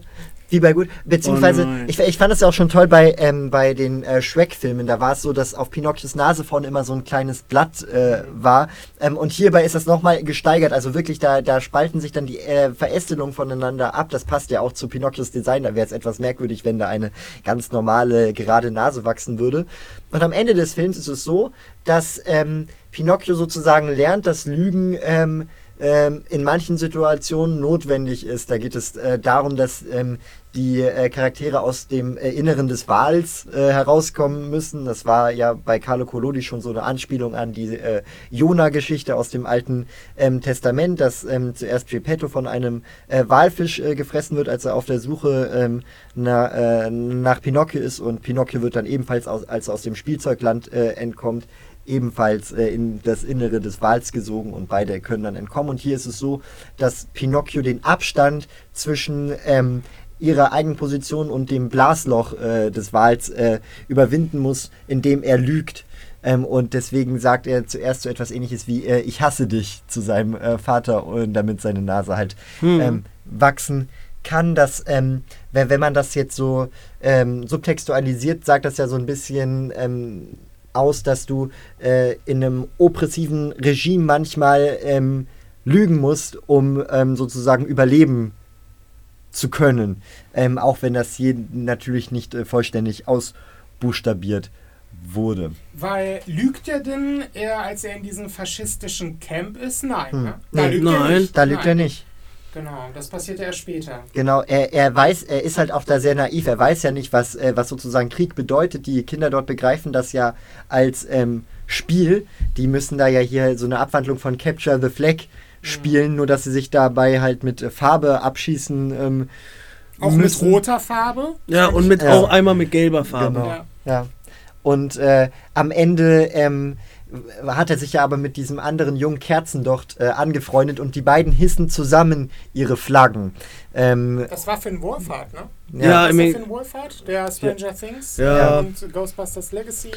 wie bei gut. Beziehungsweise, oh ich, ich fand es ja auch schon toll bei, ähm, bei den äh, Shrek-Filmen. Da war es so, dass auf Pinocchios Nase vorne immer so ein kleines Blatt äh, war. Ähm, und hierbei ist das nochmal gesteigert. Also wirklich, da, da spalten sich dann die äh, Verästelungen voneinander ab. Das passt ja auch zu Pinocchios Design. Da wäre es etwas merkwürdig, wenn da eine ganz normale, gerade Nase wachsen würde. Und am Ende des Films ist es so, dass ähm, Pinocchio sozusagen lernt, dass Lügen ähm, ähm, in manchen Situationen notwendig ist. Da geht es äh, darum, dass ähm, die äh, Charaktere aus dem äh, Inneren des Wals äh, herauskommen müssen. Das war ja bei Carlo Collodi schon so eine Anspielung an die äh, Jona-Geschichte aus dem Alten ähm, Testament, dass ähm, zuerst Geppetto von einem äh, Walfisch gefressen wird, als er auf der Suche ähm, na, nach Pinocchio ist und Pinocchio wird dann ebenfalls, aus, als er aus dem Spielzeugland entkommt, ebenfalls äh, in das Innere des Wals gesogen und beide können dann entkommen. Und hier ist es so, dass Pinocchio den Abstand zwischen ähm, ihrer Eigenposition und dem Blasloch äh, des Wals äh, überwinden muss, indem er lügt. Ähm, und deswegen sagt er zuerst so etwas ähnliches wie äh, Ich hasse dich zu seinem äh, Vater und damit seine Nase halt Hm. ähm, wachsen kann. Das, ähm, wenn, wenn man das jetzt so ähm, subtextualisiert, sagt das ja so ein bisschen ähm, aus, dass du äh, in einem oppressiven Regime manchmal ähm, lügen musst, um ähm, sozusagen überleben zu können. Ähm, auch wenn das hier natürlich nicht äh, vollständig ausbuchstabiert wurde. Weil lügt er denn, er, als er in diesem faschistischen Camp ist? Nein. Hm. Ne? Nee, lügt nein, er nicht. Da lügt er Nein. nicht. Genau, das passiert erst später. Genau, er, er weiß, er ist halt auch da sehr naiv. Er weiß ja nicht, was, äh, was sozusagen Krieg bedeutet. Die Kinder dort begreifen das ja als ähm, Spiel. Die müssen da ja hier so eine Abwandlung von Capture the Flag spielen, nur dass sie sich dabei halt mit äh, Farbe abschießen. Ähm, Auch müssen. mit roter Farbe. Ja, und mit Ja. auch einmal mit gelber Farbe. Genau. Ja. Ja. Und äh, am Ende ähm, hat er sich ja aber mit diesem anderen jungen Kerzen dort äh, angefreundet und die beiden hissen zusammen ihre Flaggen. Ähm, Das war Finn Wolfhard, ne? Ja, ist im- der Finn Wolfhard, der Stranger Things Ja. und Ghostbusters Legacy.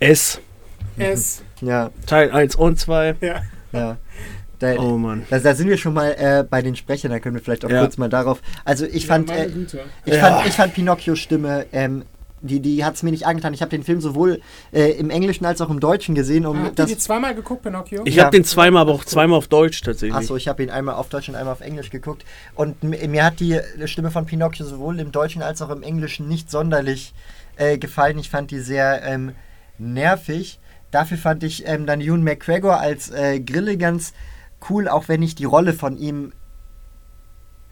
S, Es, ja, Teil 1 und 2. ja. ja. Da, Oh Mann. da, da sind wir schon mal äh, bei den Sprechern, da können wir vielleicht auch Ja. kurz mal darauf. Also ich fand, meine äh, ich Ja. fand, ich fand Pinocchios Stimme, ähm, die, die hat es mir nicht angetan. Ich habe den Film sowohl äh, im Englischen als auch im Deutschen gesehen. Um Habt ihr die zweimal geguckt, Pinocchio? Ich Ja. habe den zweimal, aber auch zweimal auf Deutsch tatsächlich. Achso, ich habe ihn einmal auf Deutsch und einmal auf Englisch geguckt. Und mi- mir hat die Stimme von Pinocchio sowohl im Deutschen als auch im Englischen nicht sonderlich äh, gefallen. Ich fand die sehr ähm, nervig. Dafür fand ich ähm, dann Ewan McGregor als äh, Grille ganz cool, auch wenn ich die Rolle von ihm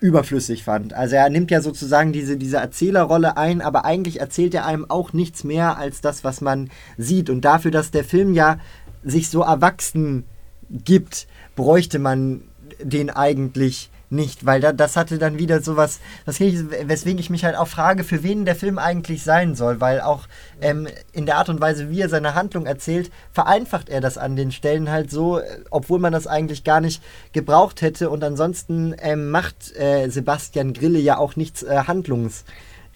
überflüssig fand. Also er nimmt ja sozusagen diese, diese Erzählerrolle ein, aber eigentlich erzählt er einem auch nichts mehr als das, was man sieht. Und dafür, dass der Film ja sich so erwachsen gibt, bräuchte man den eigentlich nicht, weil da, das hatte dann wieder sowas, was ich, weswegen ich mich halt auch frage, für wen der Film eigentlich sein soll, weil auch ähm, in der Art und Weise, wie er seine Handlung erzählt, vereinfacht er das an den Stellen halt so, äh, obwohl man das eigentlich gar nicht gebraucht hätte. Und ansonsten ähm, macht äh, Sebastian Grille ja auch nichts äh, Handlungs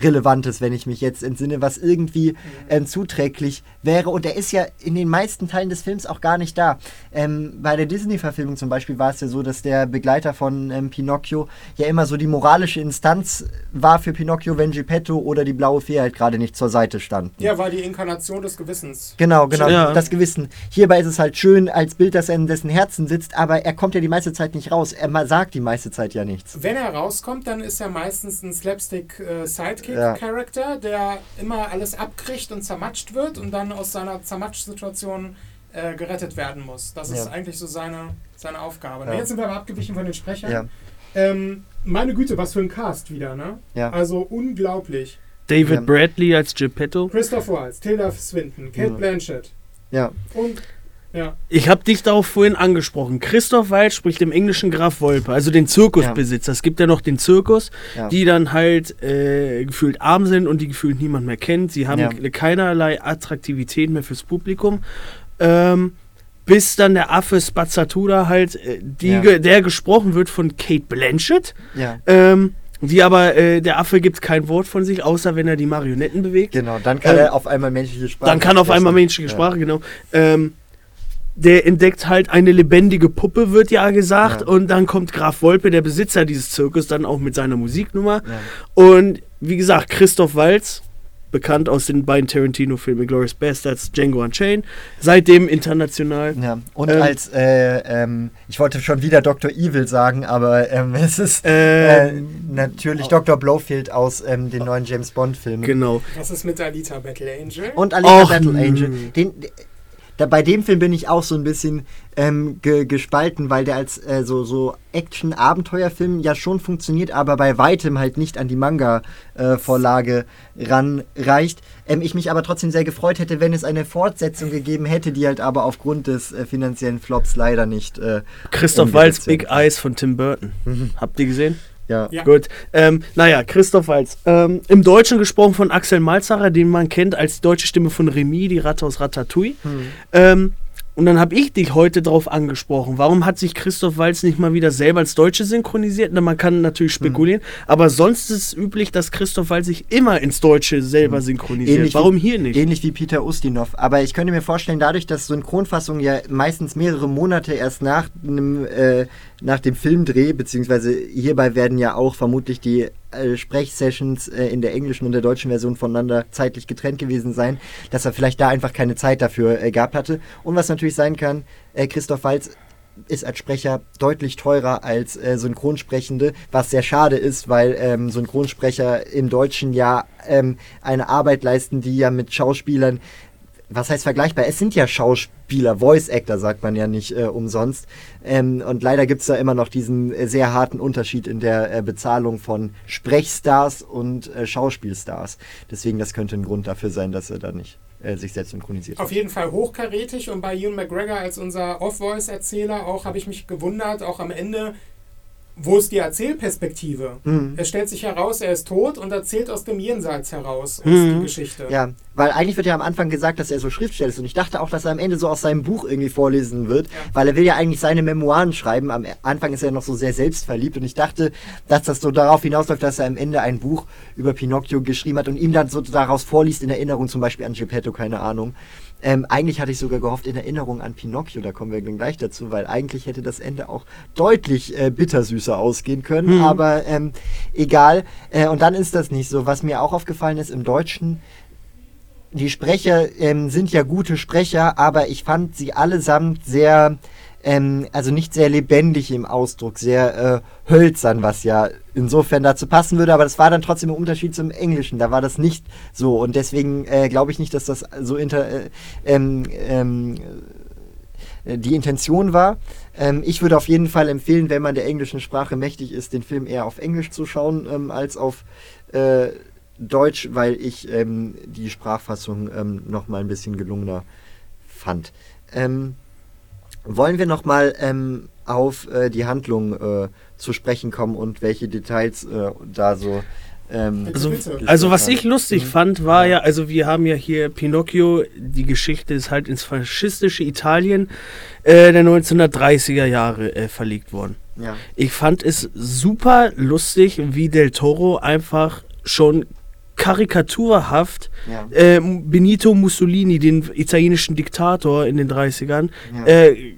Relevantes, wenn ich mich jetzt entsinne, was irgendwie ähm, zuträglich wäre. Und er ist ja in den meisten Teilen des Films auch gar nicht da. Ähm, bei der Disney-Verfilmung zum Beispiel war es ja so, dass der Begleiter von ähm, Pinocchio ja immer so die moralische Instanz war für Pinocchio, wenn Geppetto oder die blaue Fee halt gerade nicht zur Seite standen. Ja, war die Inkarnation des Gewissens. Genau, genau, Ja. das Gewissen. Hierbei ist es halt schön als Bild, dass er in dessen Herzen sitzt, aber er kommt ja die meiste Zeit nicht raus. Er sagt die meiste Zeit ja nichts. Wenn er rauskommt, dann ist er meistens ein Slapstick-Sidekick-Character, der immer alles abkriegt und zermatscht wird und dann aus seiner Zermatsch-Situation äh, gerettet werden muss. Das ist Ja. eigentlich so seine, seine Aufgabe. Ja. Na, jetzt sind wir aber abgewichen von den Sprechern. Ja, Ähm, meine Güte, was für ein Cast wieder, ne? ja. Also unglaublich. David Ja. Bradley als Geppetto. Christoph Waltz, Tilda Swinton, Kate Ja. Blanchett ja. und ja, Ich habe dich darauf vorhin angesprochen. Christoph Waltz spricht im Englischen Graf Wolpe, also den Zirkusbesitzer. Es gibt ja noch den Zirkus, Ja. die dann halt äh, gefühlt arm sind und die gefühlt niemand mehr kennt. Sie haben Ja. keinerlei Attraktivität mehr fürs Publikum. Ähm, bis dann der Affe Spazzatura halt, äh, die, Ja. der gesprochen wird von Kate Blanchett. ja. Ähm, die aber, äh, der Affe gibt kein Wort von sich, außer wenn er die Marionetten bewegt. Genau, dann kann Ähm, er auf einmal menschliche Sprache Dann kann auf einmal menschliche Sprache, genau. Ähm, der entdeckt halt eine lebendige Puppe, wird ja gesagt. Ja. Und dann kommt Graf Wolpe, der Besitzer dieses Zirkus, dann auch mit seiner Musiknummer. Ja. Und wie gesagt, Christoph Waltz, bekannt aus den beiden Tarantino-Filmen Glorious Bastards, Django Unchained, seitdem international. Ja, und Ähm, als, äh, ähm, ich wollte schon wieder Dr. Evil sagen, aber ähm, es ist Äh, äh, natürlich Dr. Blowfield aus ähm, den neuen James Bond-Filmen. Genau. was ist mit Alita Battle Angel? Und Alita Och, Battle. Angel. Den, da, bei dem Film bin ich auch so ein bisschen ähm, ge, gespalten, weil der als äh, so, so Action-Abenteuerfilm ja schon funktioniert, aber bei weitem halt nicht an die Manga-Vorlage ranreicht. Ähm, ich mich aber trotzdem sehr gefreut hätte, wenn es eine Fortsetzung gegeben hätte, die halt aber aufgrund des äh, finanziellen Flops leider nicht. Äh, Christoph werden Big. Eyes von Tim Burton. Habt ihr gesehen? Ja. Ja. Gut. Ähm, naja, Christoph Waltz. Ähm, Im Deutschen gesprochen von Axel Malzacher, den man kennt als die deutsche Stimme von Remy, die Ratte aus Ratatouille. Hm. Ähm, und dann habe ich dich heute drauf angesprochen. Warum hat sich Christoph Walz nicht mal wieder selber als Deutsche synchronisiert? Na, man kann natürlich hm. spekulieren, hm. aber sonst ist es üblich, dass Christoph Walz sich immer ins Deutsche selber hm. synchronisiert. Ähnlich Warum wie, hier nicht? Ähnlich wie Peter Ustinov. Aber ich könnte mir vorstellen, dadurch, dass Synchronfassungen ja meistens mehrere Monate erst nach einem äh, nach dem Filmdreh, beziehungsweise hierbei werden ja auch vermutlich die äh, Sprechsessions äh, in der englischen und der deutschen Version voneinander zeitlich getrennt gewesen sein, dass er vielleicht da einfach keine Zeit dafür äh, gehabt hatte. Und was natürlich sein kann, äh, Christoph Walz ist als Sprecher deutlich teurer als äh, Synchronsprechende, was sehr schade ist, weil ähm, Synchronsprecher im Deutschen ja ähm, eine Arbeit leisten, die ja mit Schauspielern was heißt vergleichbar? Es sind ja Schauspieler, Voice Actor sagt man ja nicht äh, umsonst. Ähm, und leider gibt es da immer noch diesen äh, sehr harten Unterschied in der äh, Bezahlung von Sprechstars und äh, Schauspielstars. Deswegen, das könnte ein Grund dafür sein, dass er da nicht äh, sich selbst synchronisiert. Auf jeden Fall hochkarätig und bei Ewan McGregor als unser Off-Voice-Erzähler auch habe ich mich gewundert, auch am Ende wo ist die Erzählperspektive? Mhm. Es stellt sich heraus, er ist tot und erzählt aus dem Jenseits heraus mhm. die Geschichte. Ja, weil eigentlich wird ja am Anfang gesagt, dass er so Schriftsteller ist und ich dachte auch, dass er am Ende so aus seinem Buch irgendwie vorlesen wird, ja. weil er will ja eigentlich seine Memoiren schreiben. Am Anfang ist er noch so sehr selbstverliebt und ich dachte, dass das so darauf hinausläuft, dass er am Ende ein Buch über Pinocchio geschrieben hat und ihm dann so daraus vorliest in Erinnerung zum Beispiel an Geppetto, keine Ahnung. Ähm, eigentlich hatte ich sogar gehofft in Erinnerung an Pinocchio, da kommen wir gleich dazu, weil eigentlich hätte das Ende auch deutlich äh, bittersüßer ausgehen können, hm. aber ähm, egal. Äh, und dann ist das nicht so. Was mir auch aufgefallen ist im Deutschen, die Sprecher ähm, sind ja gute Sprecher, aber ich fand sie allesamt sehr ähm, also nicht sehr lebendig im Ausdruck, sehr äh, hölzern, was ja insofern dazu passen würde, aber das war dann trotzdem ein Unterschied zum Englischen, da war das nicht so und deswegen äh, glaube ich nicht, dass das so inter, äh, ähm, ähm, äh, die Intention war. Ähm, ich würde auf jeden Fall empfehlen, wenn man der englischen Sprache mächtig ist, den Film eher auf Englisch zu schauen ähm, als auf äh, Deutsch, weil ich ähm, die Sprachfassung ähm, noch mal ein bisschen gelungener fand. Ähm, wollen wir nochmal ähm, auf äh, die Handlung äh, zu sprechen kommen und welche Details äh, da so. Ähm, also, also, was ich lustig mhm. fand, war ja, also wir haben ja hier Pinocchio, die Geschichte ist halt ins faschistische Italien äh, der 1930er Jahre äh, verlegt worden. Ja. Ich fand es super lustig, wie Del Toro einfach schon karikaturhaft ja. äh, Benito Mussolini, den italienischen Diktator in den 30ern, ja. äh,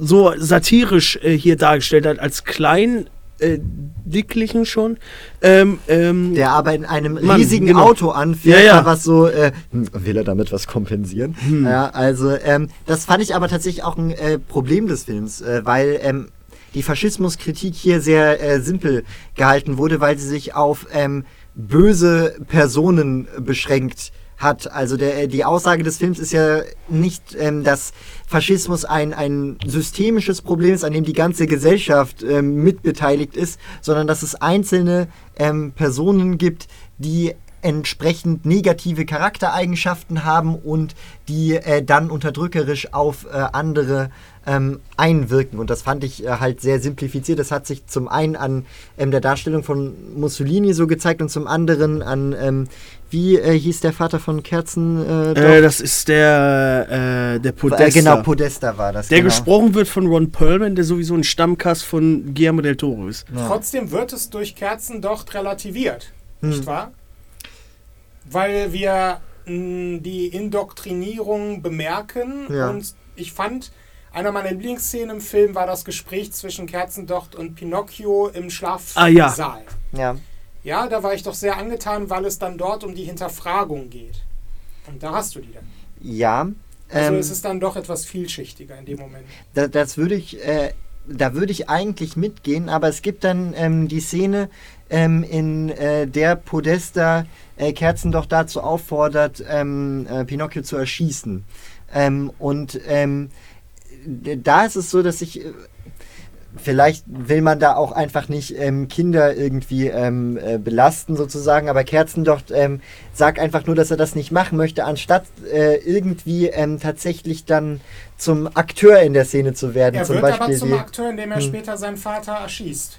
so satirisch äh, hier dargestellt hat, als klein äh, dicklichen schon. Ähm, ähm, der aber in einem Mann, riesigen genau. Auto anfährt, ja, ja. was so, äh, will er damit was kompensieren? Hm. Ja, also ähm, das fand ich aber tatsächlich auch ein äh, Problem des Films, äh, weil ähm, die Faschismuskritik hier sehr äh, simpel gehalten wurde, weil sie sich auf ähm, böse Personen beschränkt hat. Also der, die Aussage des Films ist ja nicht, ähm, dass Faschismus ein, ein systemisches Problem ist, an dem die ganze Gesellschaft ähm, mitbeteiligt ist, sondern dass es einzelne ähm, Personen gibt, die entsprechend negative Charaktereigenschaften haben und die äh, dann unterdrückerisch auf äh, andere ähm, einwirken. Und das fand ich äh, halt sehr simplifiziert. Das hat sich zum einen an ähm, der Darstellung von Mussolini so gezeigt und zum anderen an, ähm, wie äh, hieß der Vater von Kerzen? Äh, äh das ist der, äh, der Podesta. genau, Podesta war das. Der genau. gesprochen wird von Ron Perlman, der sowieso ein Stammkast von Guillermo del Toro ist. Ja. Trotzdem wird es durch Kerzen doch relativiert, hm. nicht wahr? Weil wir mh, die Indoktrinierung bemerken ja. und ich fand, einer meiner Lieblingsszenen im Film war das Gespräch zwischen Kerzendocht und Pinocchio im Schlafsaal. Ah, ja. ja. Ja, da war ich doch sehr angetan, weil es dann dort um die Hinterfragung geht. Und da hast du die dann. Ja. Also ähm, es ist dann doch etwas vielschichtiger in dem Moment. Da, das würde ich, äh, da würde ich eigentlich mitgehen, aber es gibt dann ähm, die Szene, ähm, in äh, der Podesta äh, Kerzen doch dazu auffordert, ähm, äh, Pinocchio zu erschießen. Ähm, und ähm, da ist es so, dass ich äh, vielleicht will man da auch einfach nicht ähm, Kinder irgendwie ähm, äh, belasten sozusagen, aber Kerzendocht ähm, sagt einfach nur, dass er das nicht machen möchte, anstatt äh, irgendwie ähm, tatsächlich dann zum Akteur in der Szene zu werden. Er zum wird Beispiel aber zum Akteur, indem er hm. später seinen Vater erschießt.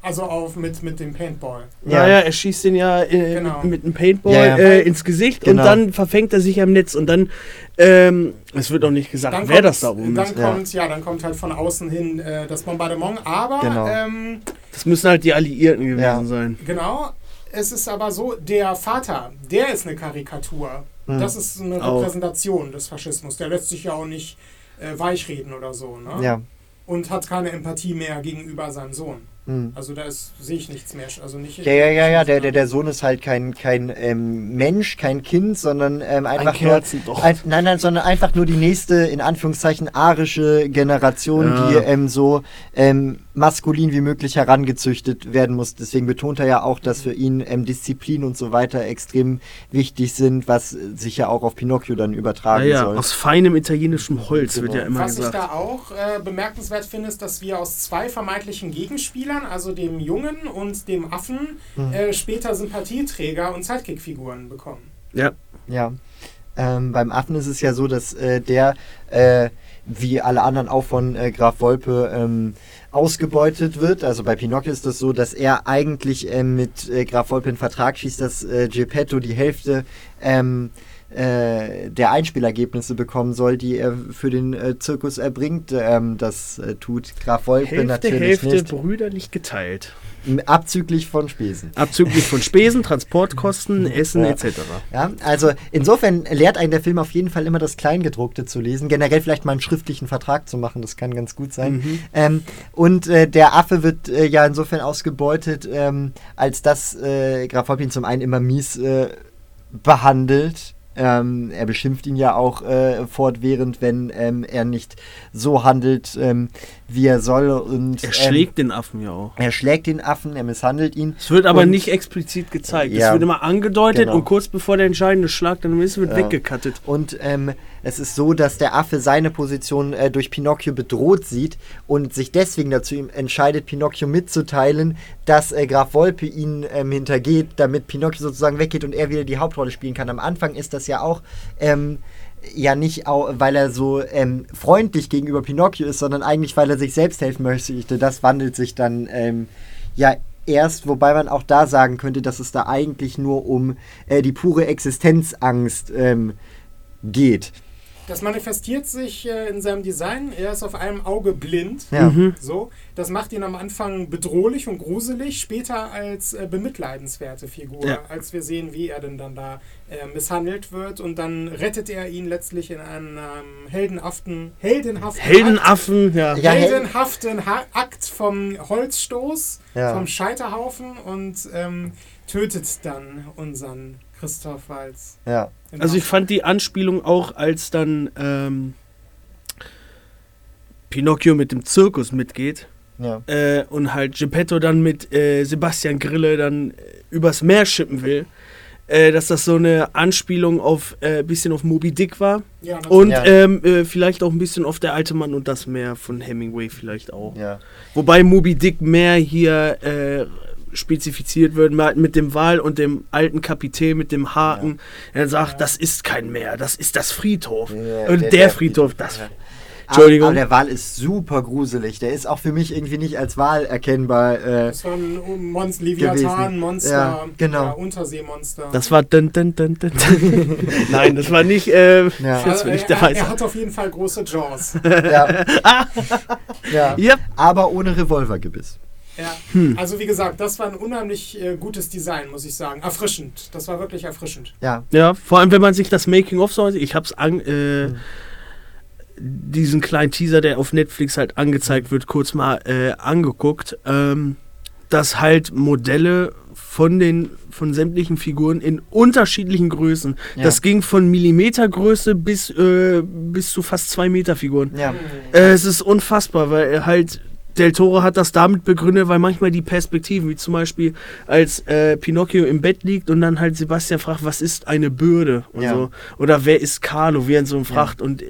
Also auf mit, mit dem Paintball. Ja, ja, er schießt den ja äh, Genau. mit einem Paintball Ja, ja. Äh, ins Gesicht Genau. und dann verfängt er sich am Netz und dann, ähm, es wird auch nicht gesagt, Dann wer das da oben dann ist. Ja. kommt, ja. dann kommt halt von außen hin äh, das Bombardement. Aber Genau. ähm, Das müssen halt die Alliierten gewesen Ja. sein. Genau. Es ist aber so, der Vater, der ist eine Karikatur. Hm. Das ist eine Auch. Repräsentation des Faschismus. Der lässt sich ja auch nicht äh, weichreden oder so. Ne? Ja. Und hat keine Empathie mehr gegenüber seinem Sohn. Hm. Also da ist, sehe ich nichts mehr. Also nicht Ja, ja, ja, ja, der, der, der Sohn ist halt kein, kein ähm, Mensch, kein Kind, sondern ähm, einfach nur. Kerzendocht. Ein, nein, nein, sondern einfach nur die nächste, in Anführungszeichen, arische Generation, Ja. die ähm, so ähm, maskulin wie möglich herangezüchtet werden muss. Deswegen betont er ja auch, dass für ihn ähm, Disziplin und so weiter extrem wichtig sind, was sich ja auch auf Pinocchio dann Ja, übertragen ja, soll. aus feinem italienischem Holz wird Genau. ja immer Was ich gesagt. da auch äh, bemerkenswert finde, ist, dass wir aus zwei vermeintlichen Gegenspielern, also dem Jungen und dem Affen, Mhm. äh, später Sympathieträger und Sidekick-Figuren bekommen. Ja, Ja. Ähm, beim Affen ist es ja so, dass äh, der, äh, wie alle anderen auch von äh, Graf Wolpe, ähm, ausgebeutet wird. Also bei Pinocchio ist das so, dass er eigentlich ähm, mit äh, Graf Wolpe einen Vertrag schließt, dass äh, Geppetto die Hälfte ähm, äh, der Einspielergebnisse bekommen soll, die er für den äh, Zirkus erbringt. Ähm, das äh, tut Graf Wolpe Hälfte, natürlich Hälfte nicht. brüderlich geteilt. Abzüglich von Spesen. Abzüglich von Spesen, Transportkosten, Essen Ja. etc. Ja, also insofern lehrt einen der Film auf jeden Fall immer das Kleingedruckte zu lesen. Generell vielleicht mal einen schriftlichen Vertrag zu machen, das kann ganz gut sein. Mhm. Ähm, und äh, der Affe wird äh, ja insofern ausgebeutet, ähm, als dass Graf Wolpin zum einen immer mies behandelt. Ähm, er beschimpft ihn ja auch äh, fortwährend, wenn ähm, er nicht so handelt, ähm, wie er soll. Und, Er ähm, schlägt den Affen ja auch. er schlägt den Affen, er misshandelt ihn. Es wird aber Und- nicht explizit gezeigt. Ja. Es wird immer angedeutet Genau. und kurz bevor der entscheidende Schlag dann ist, wird Ja. weggekattet. Und ähm, es ist so, dass der Affe seine Position äh, durch Pinocchio bedroht sieht und sich deswegen dazu entscheidet, Pinocchio mitzuteilen, dass äh, Graf Wolpe ihn ähm, hintergeht, damit Pinocchio sozusagen weggeht und er wieder die Hauptrolle spielen kann. Am Anfang ist das ja auch. Ähm, ja, nicht, weil er so ähm, freundlich gegenüber Pinocchio ist, sondern eigentlich, weil er sich selbst helfen möchte. Das wandelt sich dann ähm, ja erst, wobei man auch da sagen könnte, dass es da eigentlich nur um äh, die pure Existenzangst ähm, geht. Das manifestiert sich äh, in seinem Design. Er ist auf einem Auge blind. Ja. Mhm. So, das macht ihn am Anfang bedrohlich und gruselig, später als äh, bemitleidenswerte Figur, Ja. als wir sehen, wie er denn dann da äh, misshandelt wird und dann rettet er ihn letztlich in einem ähm, heldenhaften, heldenhaften Akt, Heldenaffen, ja. Ja, Hel- heldenhaften ha Akt vom Holzstoß, vom Scheiterhaufen und ähm, tötet dann unseren Christoph Walz. Ja. im Also ich fand die Anspielung auch, als dann ähm, Pinocchio mit dem Zirkus mitgeht Ja. äh, und halt Geppetto dann mit äh, Sebastian Grille dann äh, übers Meer schippen will, äh, dass das so eine Anspielung auf äh, bisschen auf Moby Dick war ja, und Ja. ähm, äh, vielleicht auch ein bisschen auf der alte Mann und das Meer von Hemingway vielleicht auch. Ja. Wobei Moby Dick mehr hier äh, spezifiziert wird mit dem Wal und dem alten Kapitän mit dem Haken. Er sagt, Ja. das ist kein Meer, das ist das Friedhof. Ja, und der- der, der Friedhof, Friedhof, das. ja. Entschuldigung. Aber, aber der Wal ist super gruselig. Der ist auch für mich irgendwie nicht als Wal erkennbar. Äh, Das war ein Monster, Leviathan, Gewesen. Monster, Ja, genau. ja, Unterseemonster. Das war dun, dun, dun, dun. Nein, das war nicht. Äh, Ja. Jetzt will ich er, der er, er hat auf jeden Fall große Jaws. ja. ja. Yep. Aber ohne Revolvergebiss. Ja. Hm. Also wie gesagt, das war ein unheimlich äh, gutes Design, muss ich sagen. Erfrischend. Das war wirklich erfrischend. Ja. Ja, vor allem wenn man sich das Making of so ansieht. Ich hab's an, äh, Mhm. diesen kleinen Teaser, der auf Netflix halt angezeigt wird, kurz mal äh, angeguckt, ähm, dass halt Modelle von den von sämtlichen Figuren in unterschiedlichen Größen. Ja. Das ging von Millimetergröße bis äh, bis zu fast zwei Meter Figuren. Ja. Äh, es ist unfassbar, weil er halt Del Toro hat das damit begründet, weil manchmal die Perspektiven, wie zum Beispiel als äh, Pinocchio im Bett liegt und dann halt Sebastian fragt, was ist eine Bürde und Ja. so. Oder wer ist Carlo, wie er so Ja. fragt. Und äh,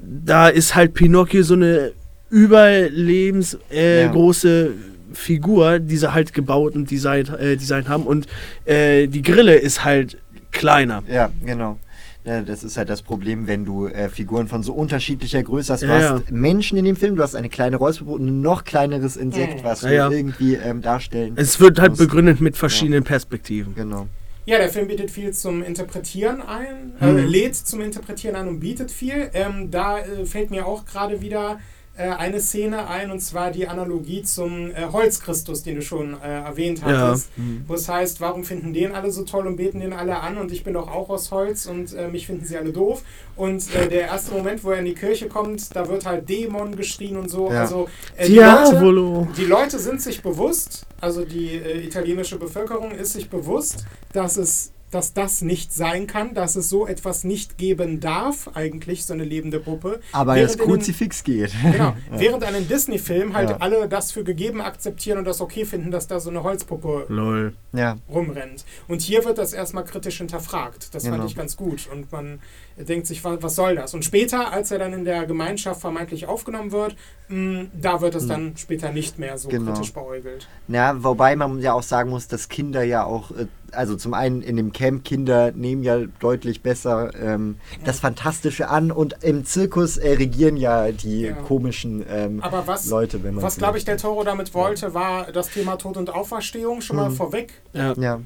da ist halt Pinocchio so eine überlebensgroße äh, Ja. Figur, die sie halt gebaut und designt, äh, designt haben. Und äh, die Grille ist halt kleiner. Ja, genau. Ja, das ist halt das Problem, wenn du äh, Figuren von so unterschiedlicher Größe hast. Du Ja, hast Menschen in dem Film, du hast eine kleine Räusperpuppe und ein noch kleineres Insekt, was Ja, wir ja. irgendwie ähm, darstellen. Es wird halt muss. begründet mit verschiedenen Perspektiven. Genau. Ja, der Film bietet viel zum Interpretieren ein, äh, Mhm. lädt zum Interpretieren ein und bietet viel. Ähm, da äh, fällt mir auch gerade wieder äh, eine Szene ein, und zwar die Analogie zum äh, Holzchristus, den du schon äh, erwähnt Ja. hattest. Wo es heißt, warum finden den alle so toll und beten den alle an und ich bin doch auch aus Holz und äh, mich finden sie alle doof. Und äh, der erste Moment, wo er in die Kirche kommt, da wird halt Dämon geschrien und so. Ja. Also äh, die Leute, die Leute sind sich bewusst, also die italienische Bevölkerung ist sich bewusst, dass es dass das nicht sein kann, dass es so etwas nicht geben darf, eigentlich, so eine lebende Puppe. Aber Während das Kruzifix geht. Genau. Während einem Disney-Film halt Ja. alle das für gegeben akzeptieren und das okay finden, dass da so eine Holzpuppe Lol. ja. rumrennt. Und hier wird das erstmal kritisch hinterfragt. Das Genau. fand ich ganz gut. Und man denkt sich, wa- was soll das? Und später, als er dann in der Gemeinschaft vermeintlich aufgenommen wird, mh, da wird es dann später nicht mehr so Genau. kritisch beäugelt. Ja, wobei man ja auch sagen muss, dass Kinder ja auch, äh, also zum einen in dem Camp, Kinder nehmen ja deutlich besser ähm, das Fantastische an und im Zirkus äh, regieren ja die Ja. komischen ähm, Aber was, Leute, wenn man was glaube ich, der Toro damit wollte, war das Thema Tod und Auferstehung schon mal Mhm. vorweg. Ja. Ja,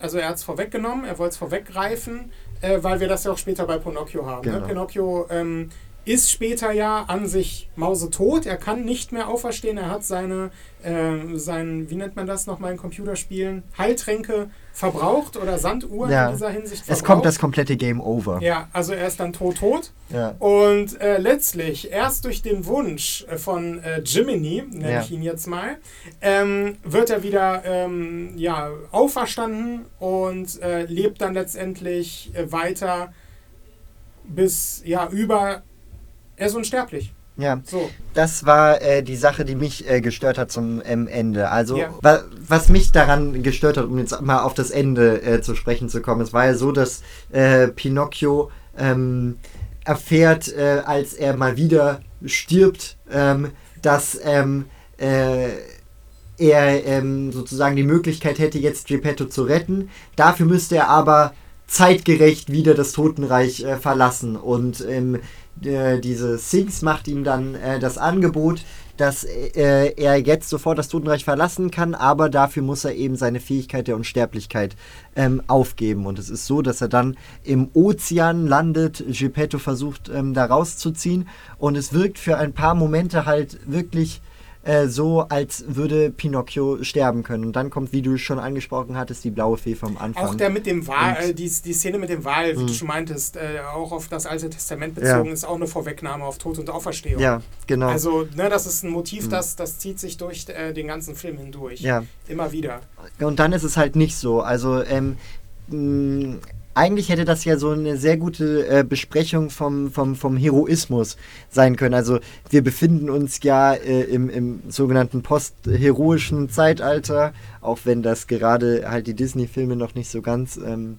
Also er hat es vorweggenommen, er wollte es vorweggreifen, äh, weil wir das ja auch später bei Pinocchio haben. Ne? Genau. Pinocchio ähm, ist später ja an sich mausetot, er kann nicht mehr auferstehen, er hat seine, äh, sein, wie nennt man das nochmal in Computerspielen, Heiltränke verbraucht oder Sanduhren Ja. in dieser Hinsicht verbraucht. es kommt das komplette Game over. Ja, also er ist dann tot tot. Ja. Und äh, letztlich, erst durch den Wunsch äh, von äh, Jiminy, nenne Ja. ich ihn jetzt mal, ähm, wird er wieder ähm, ja, auferstanden und äh, lebt dann letztendlich äh, weiter bis ja über. Er ist unsterblich. Ja. So. Das war äh, die Sache, die mich äh, gestört hat zum ähm, Ende. Also, Ja. wa was mich daran gestört hat, um jetzt mal auf das Ende äh, zu sprechen zu kommen, es war ja so, dass äh, Pinocchio ähm, erfährt, äh, als er mal wieder stirbt, ähm, dass ähm, äh, er ähm, sozusagen die Möglichkeit hätte, jetzt Geppetto zu retten. Dafür müsste er aber zeitgerecht wieder das Totenreich verlassen. Und ähm, äh, diese Sphinx macht ihm dann äh, das Angebot, dass äh, er jetzt sofort das Totenreich verlassen kann, aber dafür muss er eben seine Fähigkeit der Unsterblichkeit ähm, aufgeben. Und es ist so, dass er dann im Ozean landet, Geppetto versucht ähm, da rauszuziehen und es wirkt für ein paar Momente halt wirklich äh, so, als würde Pinocchio sterben können. Und dann kommt, wie du schon angesprochen hattest, die blaue Fee vom Anfang. Auch der mit dem Und- äh, die, die Szene mit dem Wal, wie Mhm. du schon meintest, äh, auch auf das Alte Testament Ja. bezogen, ist auch eine Vorwegnahme auf Tod und Auferstehung. ja, genau. Also, ne, das ist ein Motiv, Mhm. das, das zieht sich durch äh, den ganzen Film hindurch. ja. Immer wieder. Und dann ist es halt nicht so. Also, ähm, mh, eigentlich hätte das ja so eine sehr gute äh, Besprechung vom, vom, vom Heroismus sein können. Also, wir befinden uns ja äh, im, im sogenannten postheroischen Zeitalter, auch wenn das gerade halt die Disney-Filme noch nicht so ganz ähm,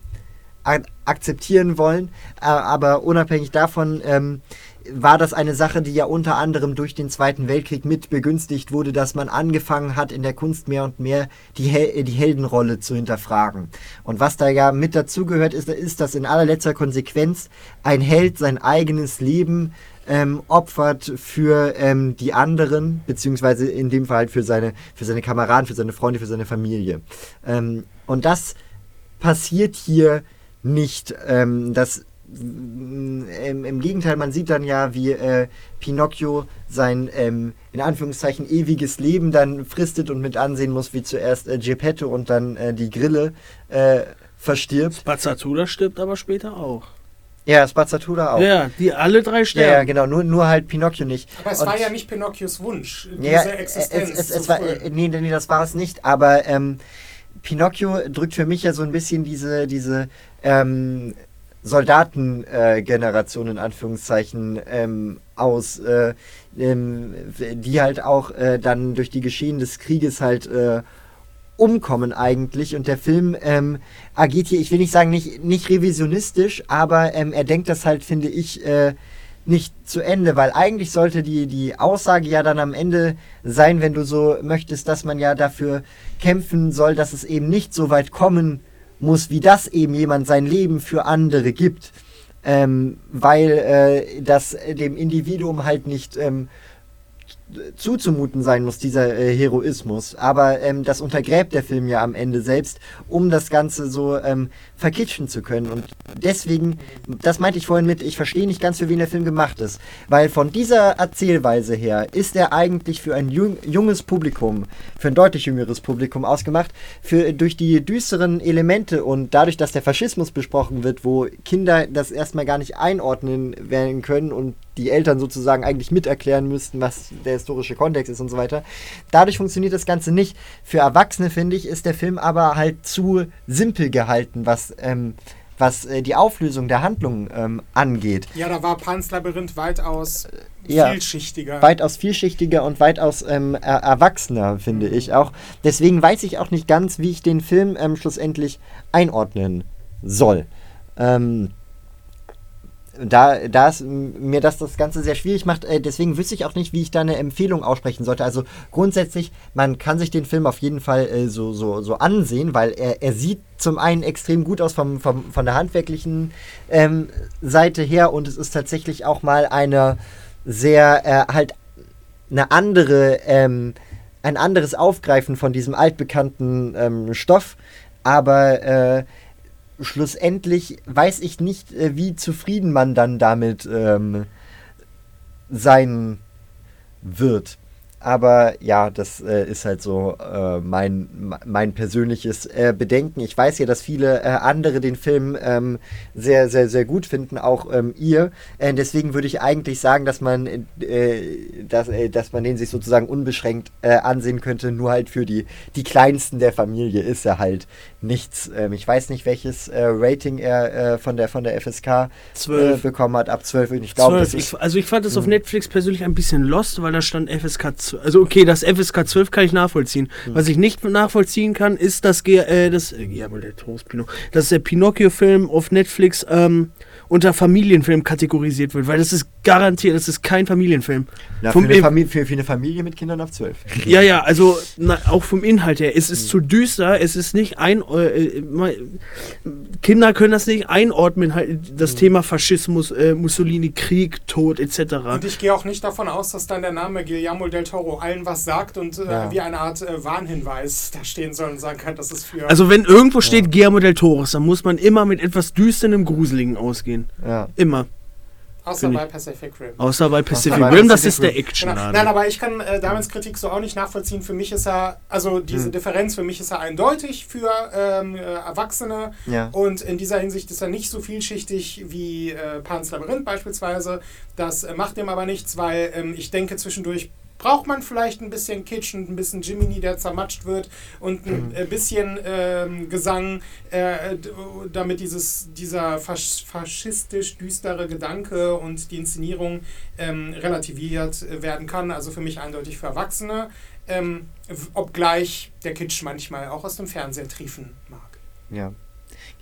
ak akzeptieren wollen. Äh, aber unabhängig davon ähm, war das eine Sache, die ja unter anderem durch den Zweiten Weltkrieg mit begünstigt wurde, dass man angefangen hat, in der Kunst mehr und mehr die, Hel die Heldenrolle zu hinterfragen. Und was da ja mit dazugehört, ist, ist, dass in allerletzter Konsequenz ein Held sein eigenes Leben ähm, opfert für ähm, die anderen, beziehungsweise in dem Fall halt für seine, für seine Kameraden, für seine Freunde, für seine Familie. Ähm, und das passiert hier nicht. Ähm, das im, im Gegenteil, man sieht dann ja, wie äh, Pinocchio sein ähm, in Anführungszeichen ewiges Leben dann fristet und mit ansehen muss, wie zuerst äh, Geppetto und dann äh, die Grille äh, verstirbt. Spazzatura stirbt aber später auch. Ja, Spazzatura auch. Ja, Ja, die alle drei ja, sterben. genau, nur, nur halt Pinocchio nicht. Aber es Und- war ja nicht Pinocchios Wunsch, diese Ja, Existenz. es, es, zu es war, äh, nee, nee, das war es nicht. Aber ähm, Pinocchio drückt für mich ja so ein bisschen diese, diese ähm, Soldatengeneration in Anführungszeichen ähm, aus, äh, ähm, die halt auch äh, dann durch die Geschehen des Krieges halt äh, umkommen eigentlich. Und der Film ähm, agiert hier, ich will nicht sagen, nicht, nicht revisionistisch, aber ähm, er denkt das halt, finde ich, äh, nicht zu Ende, weil eigentlich sollte die, die Aussage ja dann am Ende sein, wenn du so möchtest, dass man ja dafür kämpfen soll, dass es eben nicht so weit kommen muss, wie das eben jemand sein Leben für andere gibt. ähm, weil äh, das dem Individuum halt nicht ähm, zuzumuten sein muss, dieser äh, Heroismus. Aber ähm, das untergräbt der Film ja am Ende selbst, um das Ganze so ähm, verkitschen zu können. Und deswegen, das meinte ich vorhin mit, ich verstehe nicht ganz, für wen der Film gemacht ist. Weil von dieser Erzählweise her ist er eigentlich für ein jung, junges Publikum, für ein deutlich jüngeres Publikum ausgemacht. Für, durch die düsteren Elemente und dadurch, dass der Faschismus besprochen wird, wo Kinder das erstmal gar nicht einordnen werden können und die Eltern sozusagen eigentlich miterklären müssten, was der historische Kontext ist und so weiter. Dadurch funktioniert das Ganze nicht. Für Erwachsene, finde ich, ist der Film aber halt zu simpel gehalten, was, ähm, was äh, die Auflösung der Handlung ähm, angeht. Ja, da war Pans Labyrinth weitaus Ja, vielschichtiger. Weitaus vielschichtiger und weitaus ähm, er erwachsener, finde ich auch. Deswegen weiß ich auch nicht ganz, wie ich den Film ähm, schlussendlich einordnen soll. Ähm, da, da es mir das das Ganze sehr schwierig macht, äh, deswegen wüsste ich auch nicht, wie ich da eine Empfehlung aussprechen sollte. Also grundsätzlich, man kann sich den Film auf jeden Fall äh, so, so, so ansehen, weil er, er sieht zum einen extrem gut aus vom, vom, von der handwerklichen ähm, Seite her und es ist tatsächlich auch mal eine sehr, äh, halt eine andere, ähm, ein anderes Aufgreifen von diesem altbekannten ähm, Stoff. Aber äh, schlussendlich weiß ich nicht, äh, wie zufrieden man dann damit ähm, sein wird. Aber ja, das äh, ist halt so äh, mein, mein persönliches äh, Bedenken. Ich weiß ja, dass viele äh, andere den Film ähm, sehr, sehr, sehr gut finden, auch ähm, ihr. Äh, deswegen würde ich eigentlich sagen, dass man, dass, dass man den sich sozusagen unbeschränkt ansehen könnte. Nur halt für die, die Kleinsten der Familie ist er halt nichts. Ähm, ich weiß nicht, welches Rating er von, der, von der FSK 12. bekommen hat. Ab 12. Und ich glaube, 12. Ich, also ich fand es auf Netflix persönlich ein bisschen lost, weil da stand FSK 12. Also okay, das FSK 12 kann ich nachvollziehen. Mhm. Was ich nicht nachvollziehen kann, ist, dass, äh, das, äh, dass der Pinocchio-Film auf Netflix ähm, unter Familienfilm kategorisiert wird, weil das ist garantiert, das ist kein Familienfilm. Ja, für, eine In- Familie, für, für eine Familie mit Kindern ab 12. Ja, ja, also na, auch vom Inhalt her. Es ist zu düster, es ist nicht ein. Äh, äh, Kinder können das nicht einordnen, halt, das Thema Faschismus, äh, Mussolini, Krieg, Tod etc. Und ich gehe auch nicht davon aus, dass dann der Name Guillermo del Toro allen was sagt und äh, Ja. wie eine Art äh, Warnhinweis da stehen soll und sagen kann, das ist für. Also wenn irgendwo steht Guillermo del Toro, dann muss man immer mit etwas Düsterem, Gruseligen ausgehen. Ja. Immer. außer bei Pacific Rim. Außer bei Pacific bei Rim, das ist der action Genau. Nein, aber ich kann äh, Damens Kritik so auch nicht nachvollziehen. Für mich ist er, also diese Hm. Differenz, für mich ist er eindeutig für ähm, äh, Erwachsene. Ja. Und in dieser Hinsicht ist er nicht so vielschichtig wie äh, Pan's Labyrinth beispielsweise. Das äh, macht ihm aber nichts, weil ähm, ich denke, zwischendurch braucht man vielleicht ein bisschen Kitsch und ein bisschen Jiminy, der zermatscht wird und ein äh, bisschen ähm, Gesang, äh, damit dieses, dieser fasch faschistisch düstere Gedanke und die Inszenierung ähm, relativiert äh, werden kann. Also für mich eindeutig für Erwachsene, ähm, obgleich der Kitsch manchmal auch aus dem Fernsehen triefen mag. Ja.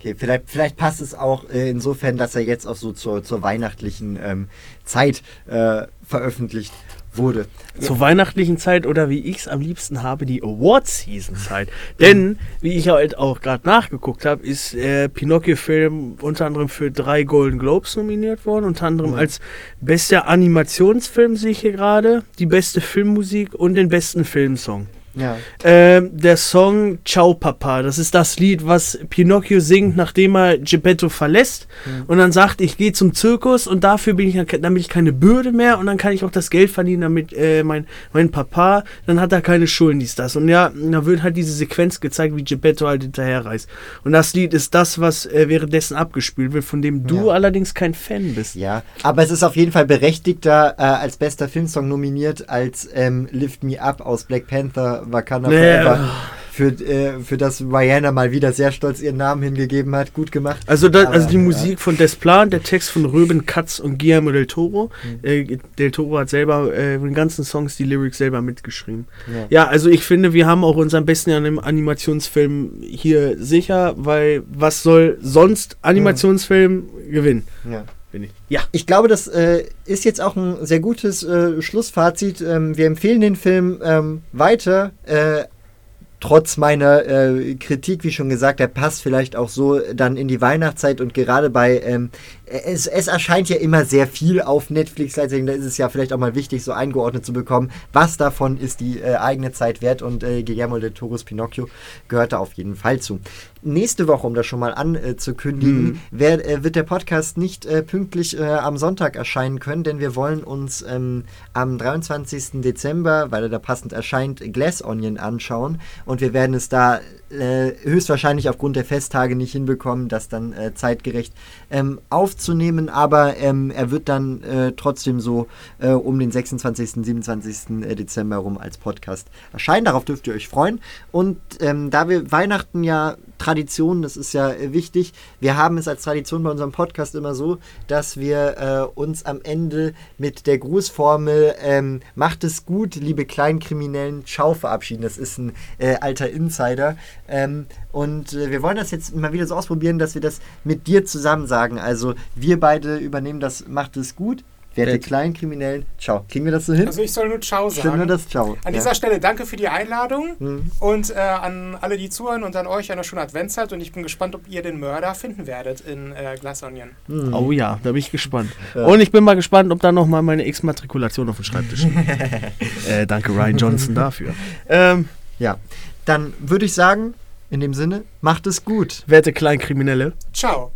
Okay, vielleicht, vielleicht passt es auch äh, insofern, dass er jetzt auch so zur, zur weihnachtlichen ähm, Zeit äh, veröffentlicht wurde. Zur weihnachtlichen Zeit oder wie ich es am liebsten habe, die Award-Season-Zeit. Denn, wie ich halt auch gerade nachgeguckt habe, ist äh, Pinocchio-Film unter anderem für drei Golden Globes nominiert worden. Unter anderem Mhm. als bester Animationsfilm sehe ich hier gerade, die beste Filmmusik und den besten Filmsong. Ja. Ähm, der Song Ciao Papa, das ist das Lied, was Pinocchio singt, nachdem er Geppetto verlässt und dann sagt, ich gehe zum Zirkus und dafür bin ich, damit ich keine Bürde mehr und dann kann ich auch das Geld verdienen, damit äh, mein, mein Papa, dann hat er keine Schulden, dies, das. Und ja, da wird halt diese Sequenz gezeigt, wie Geppetto halt hinterherreist. Und das Lied ist das, was äh, währenddessen abgespielt wird, von dem du Ja. allerdings kein Fan bist. Ja, aber es ist auf jeden Fall berechtigter äh, als bester Filmsong nominiert als ähm, Lift Me Up aus Black Panther Wakanda. Forever. Für, äh, für das Rihanna mal wieder sehr stolz ihren Namen hingegeben hat. Gut gemacht. Also, da, Aber, also die ja. Musik von Desplan, der Text von Röben Katz und Guillermo del Toro. Mhm. Äh, del Toro hat selber äh, den ganzen Songs die Lyrics selber mitgeschrieben. Ja. Ja, also ich finde, wir haben auch unseren besten Anim Animationsfilm hier sicher, weil was soll sonst Animationsfilm gewinnen? Ja. Finde ich. Ja. Ich glaube, das äh, ist jetzt auch ein sehr gutes äh, Schlussfazit. Ähm, wir empfehlen den Film ähm, weiter. Äh, trotz meiner äh, Kritik, wie schon gesagt, der passt vielleicht auch so dann in die Weihnachtszeit und gerade bei ähm, es, es erscheint ja immer sehr viel auf Netflix, deswegen da ist es ja vielleicht auch mal wichtig, so eingeordnet zu bekommen, was davon ist die äh, eigene Zeit wert und äh, Guillermo del Toro's Pinocchio gehört da auf jeden Fall zu. Nächste Woche, um das schon mal anzukündigen, mhm. wer, äh, wird der Podcast nicht äh, pünktlich äh, am Sonntag erscheinen können, denn wir wollen uns ähm, am 23. Dezember, weil er da passend erscheint, Glass Onion anschauen und wir werden es da äh, höchstwahrscheinlich aufgrund der Festtage nicht hinbekommen, das dann äh, zeitgerecht ähm, aufzunehmen, aber ähm, er wird dann äh, trotzdem so äh, um den 26., 27. Äh, Dezember rum als Podcast erscheinen. Darauf dürft ihr euch freuen. Und ähm, da wir Weihnachten ja Tradition, das ist ja äh, wichtig, wir haben es als Tradition bei unserem Podcast immer so, dass wir uns am Ende mit der Grußformel ähm, Macht es gut, liebe Kleinkriminellen, ciao verabschieden. Das ist ein alter Insider. Ähm, und äh, wir wollen das jetzt mal wieder so ausprobieren, dass wir das mit dir zusammen sagen. Also wir beide übernehmen das, macht es gut. Werte Kleinkriminellen, ciao. Kriegen wir das so hin? Also ich soll nur ciao sagen. Ich nur das ciao. An ja. dieser Stelle danke für die Einladung mhm. und äh, an alle, die zuhören und an euch eine schöne Adventszeit und ich bin gespannt, ob ihr den Mörder finden werdet in äh, Glass Onion. Mhm. Oh ja, da bin ich gespannt. Ja. Und ich bin mal gespannt, ob da nochmal meine X-Matrikulation auf dem Schreibtisch ist. äh, danke Ryan Johnson dafür. Ähm, ja, dann würde ich sagen, in dem Sinne, macht es gut. Werte Kleinkriminelle. Ciao.